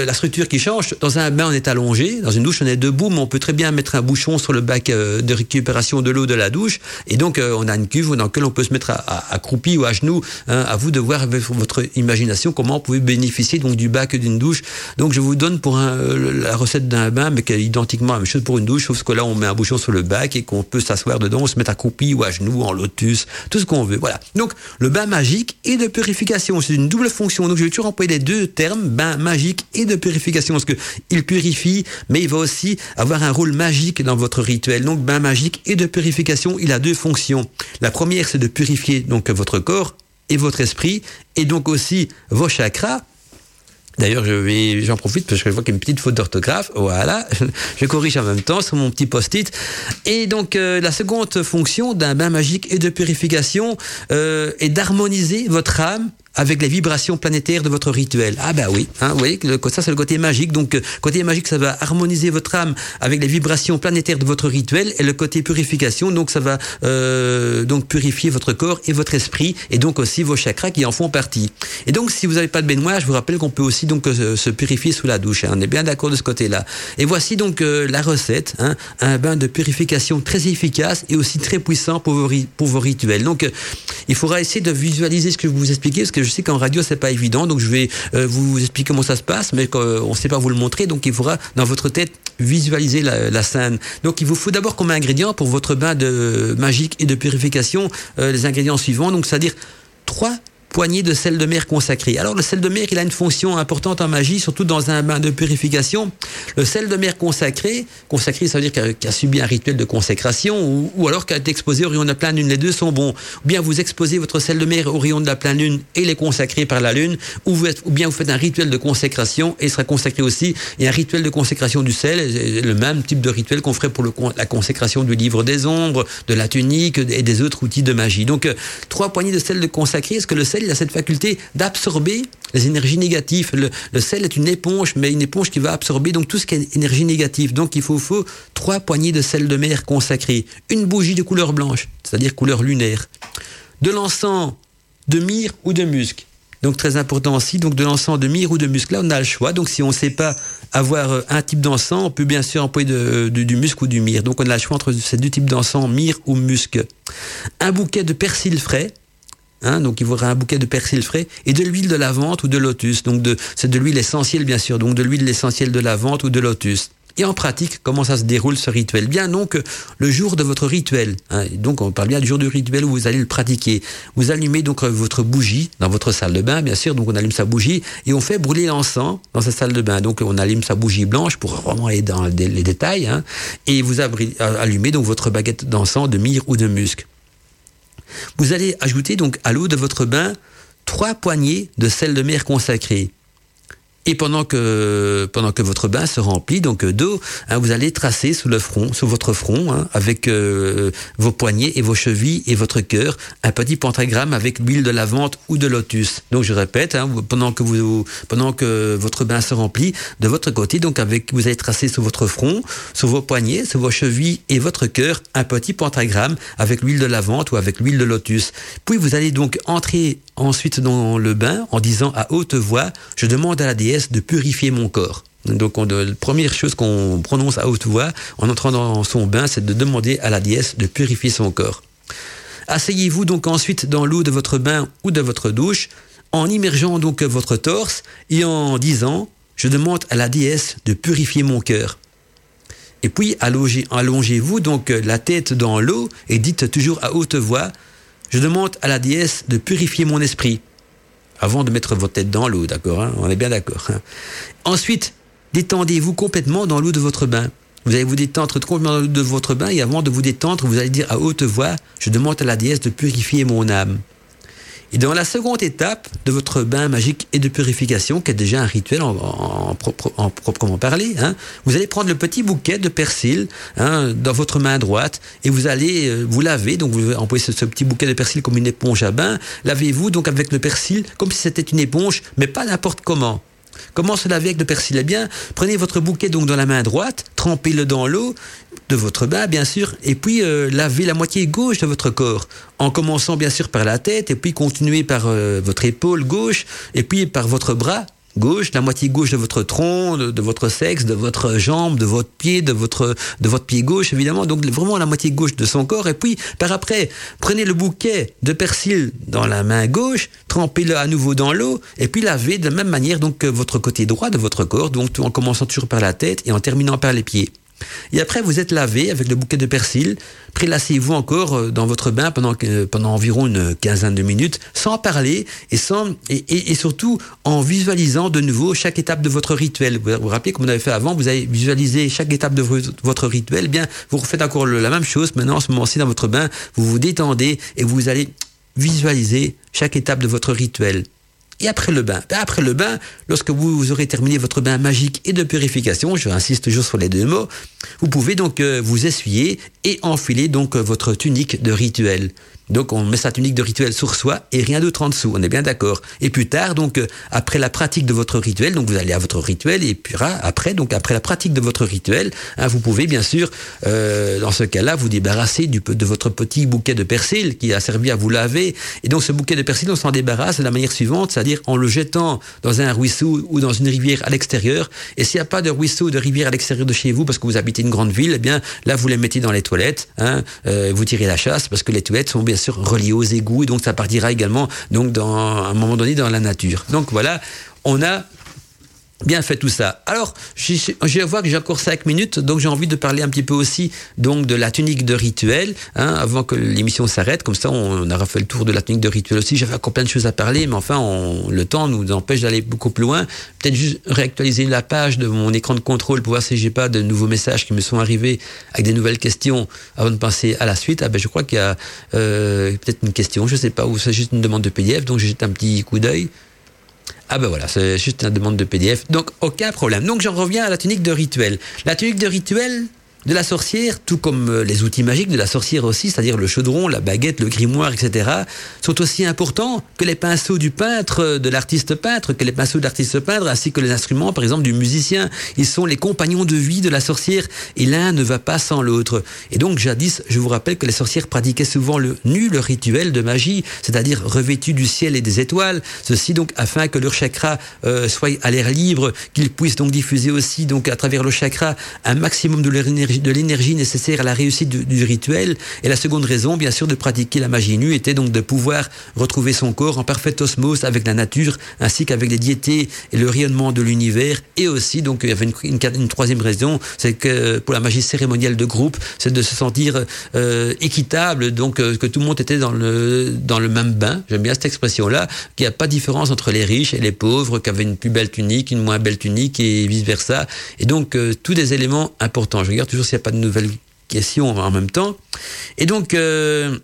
la structure qui change. Dans un bain on est allongé, dans une douche on est debout, mais on peut très bien mettre un bouchon sur le bac euh, de récupération de l'eau de la douche. Et donc euh, on a une cuve dans laquelle on peut se mettre à, à- accroupi ou à genoux. hein. à vous de voir avec votre imagination comment vous pouvez bénéficier donc du bac d'une douche. Donc je vous donne pour euh, la recette d'un bain, mais qui est identiquement la même chose pour une douche, sauf que là on met un bouchon sur le bac et qu'on peut s'asseoir dedans, on se met accroupi ou à genoux, en lotus, tout ce qu'on veut. Voilà. Donc le bain magique et de purification, c'est une double fonction. Donc je vais toujours employer les deux termes, bain magique et de purification, parce que il purifie, mais il va aussi avoir un rôle magique dans votre rituel. Donc bain magique et de purification, il a deux fonctions. La première, c'est de purifier donc votre corps et votre esprit, et donc aussi vos chakras. D'ailleurs, je vais, j'en profite parce que je vois qu'il y a une petite faute d'orthographe. Voilà, je corrige en même temps sur mon petit post-it. Et donc, euh, la seconde fonction d'un bain magique et de purification euh, est d'harmoniser votre âme avec les vibrations planétaires de votre rituel. Ah bah oui, hein, vous voyez ça c'est le côté magique. Donc euh, côté magique, ça va harmoniser votre âme avec les vibrations planétaires de votre rituel, et le côté purification, donc ça va euh, donc purifier votre corps et votre esprit, et donc aussi vos chakras qui en font partie. Et donc si vous n'avez pas de baignoire, je vous rappelle qu'on peut aussi donc euh, se purifier sous la douche. hein. On est bien d'accord de ce côté-là. Et voici donc euh, la recette, hein, un bain de purification très efficace et aussi très puissant pour vos, pour vos rituels. Donc euh, il faudra essayer de visualiser ce que vous expliquer, parce que je sais qu'en radio c'est pas évident, donc je vais euh, vous expliquer comment ça se passe, mais qu'on ne sait pas vous le montrer, donc il faudra dans votre tête visualiser la, la scène. Donc il vous faut d'abord comme ingrédient pour votre bain de magique et de purification euh, les ingrédients suivants, donc c'est-à-dire trois poignée de sel de mer consacré. Alors le sel de mer, il a une fonction importante en magie, surtout dans un bain de purification. Le sel de mer consacré, consacré ça veut dire qu'il a, subi un rituel de consécration, ou, alors qu'il a été exposé au rayon de la pleine lune. Les deux sont bons. Ou bien vous exposez votre sel de mer au rayon de la pleine lune et il est consacré par la lune, ou, bien vous faites un rituel de consécration et il sera consacré aussi. Et un rituel de consécration du sel, le même type de rituel qu'on ferait pour la consécration du livre des ombres, de la tunique et des autres outils de magie. Donc euh, trois poignées de sel de consacré, est-ce que le sel il a cette faculté d'absorber les énergies négatives. Le, sel est une éponge, mais une éponge qui va absorber donc tout ce qui est énergie négative. Donc il faut, trois poignées de sel de mer consacré, une bougie de couleur blanche, c'est-à-dire couleur lunaire, de l'encens de myrrhe ou de musc. Donc très important aussi, donc de l'encens de myrrhe ou de musc. Là, on a le choix. Donc si on ne sait pas avoir euh, un type d'encens, on peut bien sûr employer de- du musc ou du myrrhe. Donc on a le choix entre ces deux types d'encens, myrrhe ou musc. Un bouquet de persil frais, hein, donc il aura un bouquet de persil frais et de l'huile de lavande ou de lotus. Donc c'est de l'huile essentielle bien sûr, donc de l'huile essentielle de lavande ou de lotus. Et en pratique, comment ça se déroule ce rituel? Bien donc le jour de votre rituel. Hein, donc on parle bien du jour du rituel où vous allez le pratiquer. Vous allumez donc votre bougie dans votre salle de bain, bien sûr. Donc on allume sa bougie et on fait brûler l'encens dans sa salle de bain. Donc on allume sa bougie blanche pour vraiment aller dans les détails. Hein, et vous allumez donc votre baguette d'encens de myrrhe ou de musc. Vous allez ajouter donc à l'eau de votre bain trois poignées de sel de mer consacré. Et pendant que pendant que votre bain se remplit donc euh, d'eau, hein, vous allez tracer sous le front, sous votre front, hein, avec euh, vos poignets et vos chevilles et votre cœur, un petit pentagramme avec l'huile de lavande ou de lotus. Donc je répète, hein, pendant que vous pendant que votre bain se remplit, de votre côté, donc avec vous allez tracer sous votre front, sous vos poignets, sous vos chevilles et votre cœur, un petit pentagramme avec l'huile de lavande ou avec l'huile de lotus. Puis vous allez donc entrer ensuite dans le bain en disant à haute voix, je demande à la déesse de purifier mon corps. Donc la première chose qu'on prononce à haute voix en entrant dans son bain, c'est de demander à la déesse de purifier son corps. Asseyez-vous donc ensuite dans l'eau de votre bain ou de votre douche en immergeant donc votre torse et en disant je demande à la déesse de purifier mon cœur. Et puis allongez-vous donc la tête dans l'eau et dites toujours à haute voix je demande à la déesse de purifier mon esprit avant de mettre votre tête dans l'eau, d'accord hein On est bien d'accord. Hein Ensuite, détendez-vous complètement dans l'eau de votre bain. Vous allez vous détendre complètement dans l'eau de votre bain et avant de vous détendre, vous allez dire à haute voix, je demande à la déesse de purifier mon âme. Et dans la seconde étape de votre bain magique et de purification, qui est déjà un rituel en, proprement parler, hein, vous allez prendre le petit bouquet de persil hein, dans votre main droite et vous allez euh, vous laver. Donc vous employez ce, petit bouquet de persil comme une éponge à bain. Lavez-vous donc avec le persil comme si c'était une éponge, mais pas n'importe comment. Comment laver avec le persil? Eh bien, prenez votre bouquet donc dans la main droite, trempez-le dans l'eau de votre bain, bien sûr, et puis euh, lavez la moitié gauche de votre corps, en commençant bien sûr par la tête, et puis continuez par euh, votre épaule gauche, et puis par votre bras gauche, la moitié gauche de votre tronc, de, votre sexe, de votre jambe, de votre pied, de votre, de votre pied gauche, évidemment. Donc vraiment la moitié gauche de son corps. Et puis, par après, prenez le bouquet de persil dans la main gauche, trempez-le à nouveau dans l'eau, et puis lavez de la même manière donc votre côté droit de votre corps, donc en commençant toujours par la tête et en terminant par les pieds. Et après, vous êtes lavé avec le bouquet de persil. Prélassez-vous encore euh, dans votre bain pendant, pendant environ une quinzaine de minutes, sans parler et, surtout en visualisant de nouveau chaque étape de votre rituel. Vous vous rappelez, comme on avait fait avant, vous avez visualisé chaque étape de votre rituel. Eh bien, vous refaites encore la même chose. Maintenant, en ce moment-ci, dans votre bain, vous vous détendez et vous allez visualiser chaque étape de votre rituel. Et après le bain, ben, après le bain, lorsque vous aurez terminé votre bain magique et de purification, je insiste toujours sur les deux mots, vous pouvez donc euh, vous essuyer et enfiler donc euh, votre tunique de rituel. Donc on met sa tunique de rituel sur soi et rien d'autre en dessous, on est bien d'accord. Et plus tard, donc euh, après la pratique de votre rituel, donc vous allez à votre rituel et puis après, donc après la pratique de votre rituel, hein, vous pouvez bien sûr, euh, dans ce cas-là, vous débarrasser du, de votre petit bouquet de persil qui a servi à vous laver. Et donc ce bouquet de persil, on s'en débarrasse de la manière suivante, c'est-à-dire en le jetant dans un ruisseau ou dans une rivière à l'extérieur. Et s'il n'y a pas de ruisseau ou de rivière à l'extérieur de chez vous parce que vous habitez une grande ville, eh bien là vous les mettez dans les toilettes, hein, euh, vous tirez la chasse parce que les toilettes sont bien relié aux égouts et donc ça partira également donc dans un moment donné dans la nature. Donc voilà, on a bien fait tout ça. Alors, je, vois que j'ai encore cinq minutes, donc j'ai envie de parler un petit peu aussi donc de la tunique de rituel, hein, avant que l'émission s'arrête. Comme ça, on, aura fait le tour de la tunique de rituel aussi. J'avais encore plein de choses à parler, mais enfin, le temps nous empêche d'aller beaucoup plus loin. Peut-être juste réactualiser la page de mon écran de contrôle pour voir si j'ai pas de nouveaux messages qui me sont arrivés avec des nouvelles questions avant de passer à la suite. Ah ben, je crois qu'il y a euh, peut-être une question, je sais pas, ou c'est juste une demande de PDF, donc j'ai un petit coup d'œil. Ah ben voilà, c'est juste une demande de PDF. Donc aucun problème. Donc j'en reviens à la tunique de rituel. La tunique de rituel, de la sorcière, tout comme euh, les outils magiques de la sorcière aussi, c'est-à-dire le chaudron, la baguette, le grimoire, etc., sont aussi importants que les pinceaux du peintre, euh, de l'artiste peintre, que les pinceaux de l'artiste peintre, ainsi que les instruments, par exemple, du musicien. Ils sont les compagnons de vie de la sorcière, et l'un ne va pas sans l'autre. Et donc, jadis, je vous rappelle que les sorcières pratiquaient souvent le nu, le rituel de magie, c'est-à-dire revêtus du ciel et des étoiles, ceci donc afin que leur chakra euh, soit à l'air libre, qu'ils puissent donc diffuser aussi, donc à travers le chakra, un maximum de leur énergie de l'énergie nécessaire à la réussite du, rituel. Et la seconde raison, bien sûr, de pratiquer la magie nue était donc de pouvoir retrouver son corps en parfaite osmose avec la nature, ainsi qu'avec les diétés et le rayonnement de l'univers. Et aussi, donc, il y avait une, troisième raison, c'est que pour la magie cérémonielle de groupe, c'est de se sentir euh, équitable, donc euh, que tout le monde était dans le dans le même bain. J'aime bien cette expression-là, qu'il n'y a pas de différence entre les riches et les pauvres, qui avaient une plus belle tunique, une moins belle tunique et vice versa. Et donc euh, tous des éléments importants. Je regarde toujours s'il n'y a pas de nouvelles questions en même temps. Et donc euh,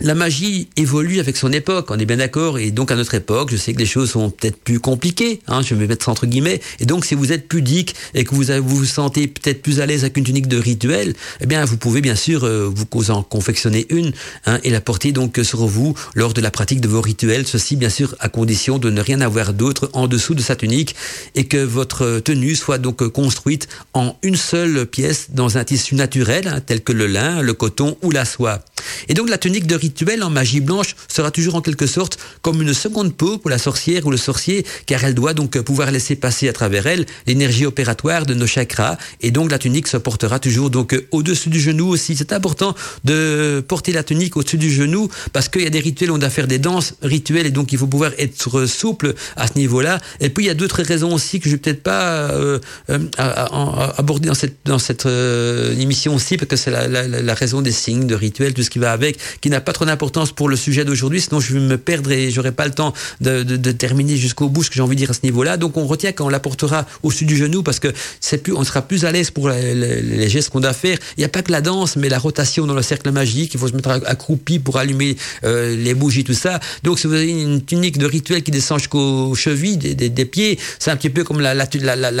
la magie évolue avec son époque, on est bien d'accord, et donc à notre époque, je sais que les choses sont peut-être plus compliquées, hein, je vais mettre entre guillemets, et donc si vous êtes pudique et que vous vous, sentez peut-être plus à l'aise avec une tunique de rituel, eh bien vous pouvez bien sûr euh, vous en confectionner une hein, et la porter donc sur vous lors de la pratique de vos rituels, ceci bien sûr à condition de ne rien avoir d'autre en dessous de sa tunique et que votre tenue soit donc construite en une seule pièce dans un tissu naturel hein, tel que le lin, le coton ou la soie. Et donc la tunique de rituel en magie blanche sera toujours en quelque sorte comme une seconde peau pour la sorcière ou le sorcier, car elle doit donc pouvoir laisser passer à travers elle l'énergie opératoire de nos chakras, et donc la tunique se portera toujours donc au-dessus du genou aussi. C'est important de porter la tunique au-dessus du genou, parce qu'il y a des rituels, on doit faire des danses rituelles, et donc il faut pouvoir être souple à ce niveau-là. Et puis il y a d'autres raisons aussi que je vais peut-être pas euh, euh, aborder dans cette, dans cette euh, émission aussi, parce que c'est la, la, la raison des signes, de rituels, tout ce qui va avec, qui n'a pas trop d'importance pour le sujet d'aujourd'hui, sinon je vais me perdre et j'aurai pas le temps de, terminer jusqu'au bout ce que j'ai envie de dire à ce niveau-là. Donc on retient quand on la portera au-dessus du genou parce que c'est plus, on sera plus à l'aise pour les, gestes qu'on doit faire. Il n'y a pas que la danse, mais la rotation dans le cercle magique. Il faut se mettre accroupi pour allumer euh, les bougies, tout ça. Donc si vous avez une tunique de rituel qui descend jusqu'aux chevilles des, pieds, c'est un petit peu comme la,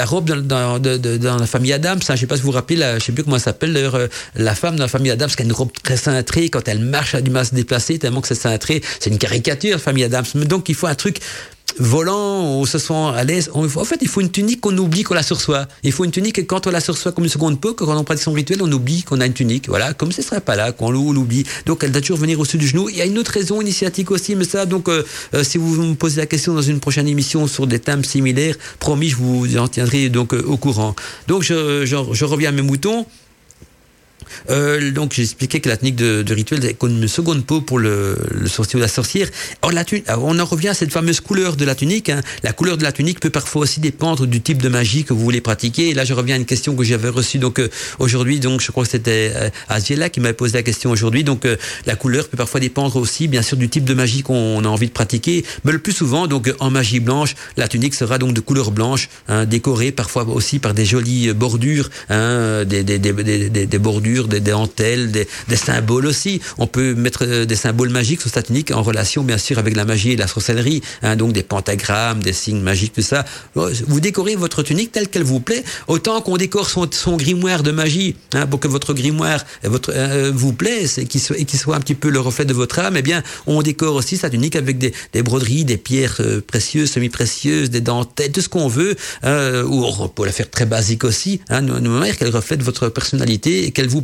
robe dans, la famille Adams. Ça, je sais pas si vous vous rappelez, la, je sais plus comment elle s'appelle d'ailleurs, euh, la femme dans la famille Adams qui a une robe très cintrée quand elle marche, a du à se déplacer tellement que c'est cintré. C'est une caricature, famille Adams. Donc il faut un truc volant ou se sent à l'aise. En fait, il faut une tunique qu'on oublie qu'on la sur soi. Il faut une tunique et quand on la sur soi comme une seconde peau, que quand on pratique son rituel, on oublie qu'on a une tunique. Voilà, comme ce serait pas là, qu'on l'oublie. Donc, elle doit toujours venir au-dessus du genou. Il y a une autre raison initiatique aussi, mais ça, donc, euh, euh, si vous me posez la question dans une prochaine émission sur des thèmes similaires, promis, je vous en tiendrai donc euh, au courant. Donc, je reviens à mes moutons. Euh, donc j'ai expliqué que la technique de, de rituel est une seconde peau pour le, le sorcier ou la sorcière. Or, la on en revient à cette fameuse couleur de la tunique. Hein. La couleur de la tunique peut parfois aussi dépendre du type de magie que vous voulez pratiquer. Et là, je reviens à une question que j'avais reçue donc euh, aujourd'hui. Donc je crois que c'était euh, Asiela qui m'avait posé la question aujourd'hui. Donc euh, la couleur peut parfois dépendre aussi, bien sûr, du type de magie qu'on a envie de pratiquer. Mais le plus souvent, donc en magie blanche, la tunique sera donc de couleur blanche, hein, décorée parfois aussi par des jolies bordures, hein, des, des, des, des, des des, dentelles, des, symboles aussi. On peut mettre des symboles magiques sur sa tunique en relation bien sûr avec la magie et la sorcellerie, hein, donc des pentagrammes, des signes magiques, tout ça. Vous décorez votre tunique telle qu'elle vous plaît, autant qu'on décore son, grimoire de magie, hein, pour que votre grimoire votre, euh, vous plaise et qu'il soit, un petit peu le reflet de votre âme, eh bien, on décore aussi sa tunique avec des, broderies, des pierres euh, précieuses, semi-précieuses, des dentelles, tout ce qu'on veut, euh, ou on peut la faire très basique aussi, hein, de manière qu'elle reflète votre personnalité et qu'elle vous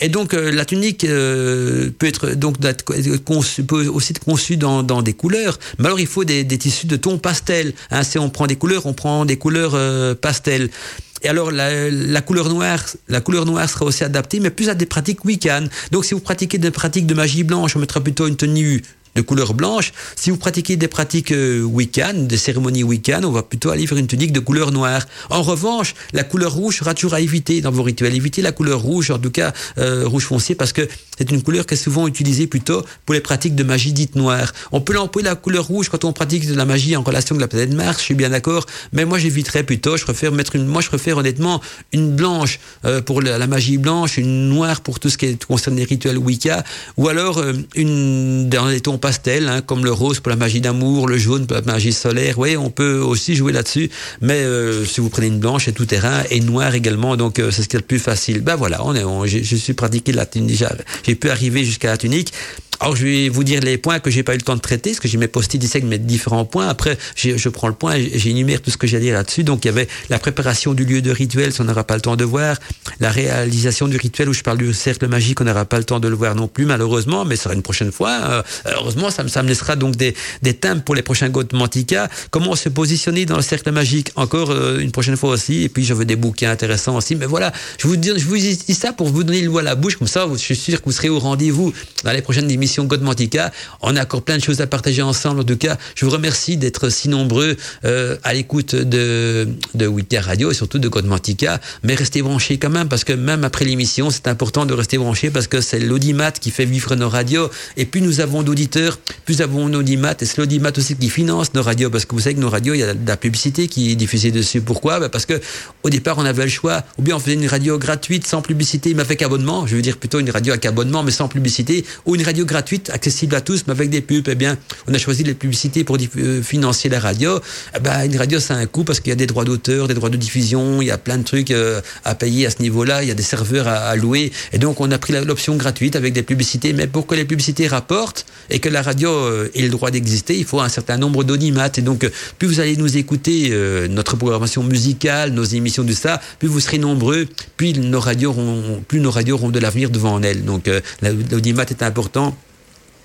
Et donc euh, la tunique euh, peut être donc peut aussi être conçue dans, des couleurs, mais alors il faut des, tissus de ton pastel. Hein, si on prend des couleurs, on prend des couleurs euh, pastel. Et alors la, la, couleur noire, la couleur noire sera aussi adaptée, mais plus à des pratiques week-end. Donc si vous pratiquez des pratiques de magie blanche, on mettra plutôt une tenue de couleur blanche. Si vous pratiquez des pratiques euh, Wiccan, des cérémonies Wiccan, on va plutôt aller vers une tunique de couleur noire. En revanche, la couleur rouge sera toujours à éviter dans vos rituels. Évitez la couleur rouge, en tout cas euh, rouge foncé, parce que c'est une couleur qui est souvent utilisée plutôt pour les pratiques de magie dite noire. On peut l'employer la couleur rouge quand on pratique de la magie en relation avec la planète Mars, je suis bien d'accord, mais moi j'éviterais plutôt, je préfère mettre une, moi je préfère honnêtement une blanche euh, pour la, magie blanche, une noire pour tout ce qui concerne les rituels Wicca, ou alors une dans les tons pastels, hein, comme le rose pour la magie d'amour, le jaune pour la magie solaire. Oui, on peut aussi jouer là-dessus, mais euh, si vous prenez une blanche, c'est tout terrain, et noire également, donc euh, c'est ce qui est le plus facile. Ben voilà, on est, on, je, je suis pratiqué la j'ai pu arriver jusqu'à la tunique. Alors je vais vous dire les points que j'ai pas eu le temps de traiter, parce que j'ai mes post-it ici avec mes différents points. Après, je prends le point, j'énumère tout ce que j'ai à dire là-dessus. Donc il y avait la préparation du lieu de rituel, ça on n'aura pas le temps de voir. La réalisation du rituel où je parle du cercle magique, on n'aura pas le temps de le voir non plus, malheureusement, mais ce sera une prochaine fois. Euh, heureusement, ça, ça me laissera donc des, des thèmes pour les prochains Mantica. Comment se positionner dans le cercle magique, encore euh, une prochaine fois aussi. Et puis je veux des bouquins intéressants aussi. Mais voilà, je vous dis, je vous dis ça pour vous donner le mot à la bouche, comme ça, je suis sûr que vous serez au rendez-vous dans les prochaines émissions Godmantica. On a encore plein de choses à partager ensemble. En tout cas, je vous remercie d'être si nombreux euh, à l'écoute de, de Wicca Radio et surtout de Godmantica. Mais restez branchés quand même, parce que même après l'émission, c'est important de rester branchés parce que c'est l'audimat qui fait vivre nos radios. Et plus nous avons d'auditeurs, plus nous avons d'audimat. Et c'est l'audimat aussi qui finance nos radios, parce que vous savez que nos radios, il y a de la publicité qui est diffusée dessus. Pourquoi? Bah, Parce que au départ, on avait le choix, ou bien on faisait une radio gratuite sans publicité, mais avec abonnement. Je veux dire plutôt une radio avec abonnement, mais sans publicité, ou une radio gratuite, accessible à tous, mais avec des pubs. Eh bien, on a choisi les publicités pour euh, financer la radio. Eh ben, une radio, ça a un coût parce qu'il y a des droits d'auteur, des droits de diffusion, il y a plein de trucs euh, à payer à ce niveau-là, il y a des serveurs à, louer. Et donc, on a pris l'option gratuite avec des publicités. Mais pour que les publicités rapportent et que la radio euh, ait le droit d'exister, il faut un certain nombre d'audimat. Et donc, plus vous allez nous écouter, notre programmation musicale, nos émissions de ça, plus vous serez nombreux, plus nos radios auront, plus nos radios auront de l'avenir devant elles. Donc, l'audimat est important.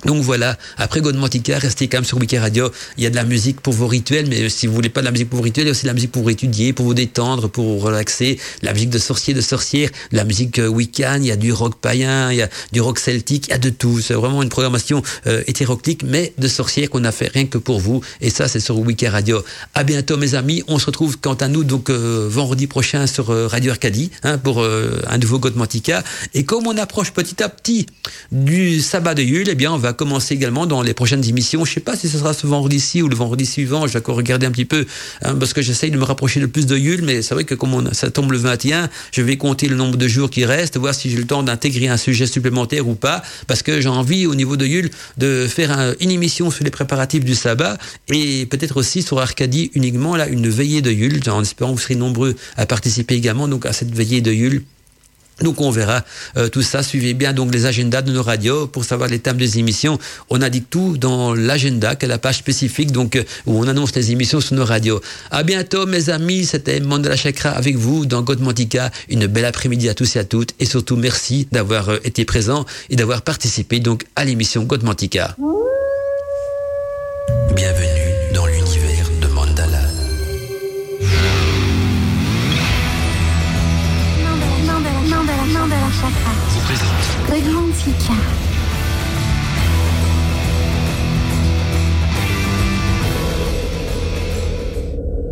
Donc voilà, après Godmantica, restez quand même sur Wiki Radio. Il y a de la musique pour vos rituels, mais si vous voulez pas de la musique pour vos rituels, il y a aussi de la musique pour étudier, pour vous détendre, pour vous relaxer. La musique de sorciers, de sorcières, la musique euh, Wiccan, il y a du rock païen, il y a du rock celtique, il y a de tout. C'est vraiment une programmation euh, hétéroclite, mais de sorcières qu'on a fait rien que pour vous. Et ça, c'est sur Wiki Radio. À bientôt, mes amis. On se retrouve quant à nous, donc, euh, vendredi prochain sur Radio Arcadie, hein, pour un nouveau Godmantica. Et comme on approche petit à petit du sabbat de Yule, eh bien, on va commencer également dans les prochaines émissions. Je sais pas si ce sera ce vendredi-ci ou le vendredi suivant. Je vais encore regarder un petit peu hein, parce que j'essaye de me rapprocher le plus de Yule. Mais c'est vrai que comme ça tombe le 21, je vais compter le nombre de jours qui restent, voir si j'ai le temps d'intégrer un sujet supplémentaire ou pas. Parce que j'ai envie au niveau de Yule de faire une émission sur les préparatifs du sabbat et peut-être aussi sur Arcadie uniquement là une veillée de Yule en espérant que vous serez nombreux à participer également donc à cette veillée de Yule donc on verra euh, tout ça. Suivez bien donc les agendas de nos radios pour savoir les thèmes des émissions. On indique tout dans l'agenda, qui est la page spécifique donc euh, où on annonce les émissions sur nos radios. À bientôt mes amis. C'était Mandala Chakra avec vous dans Godmantica. Une belle après-midi à tous et à toutes et surtout merci d'avoir euh, été présent et d'avoir participé donc à l'émission Godmantica. Bienvenue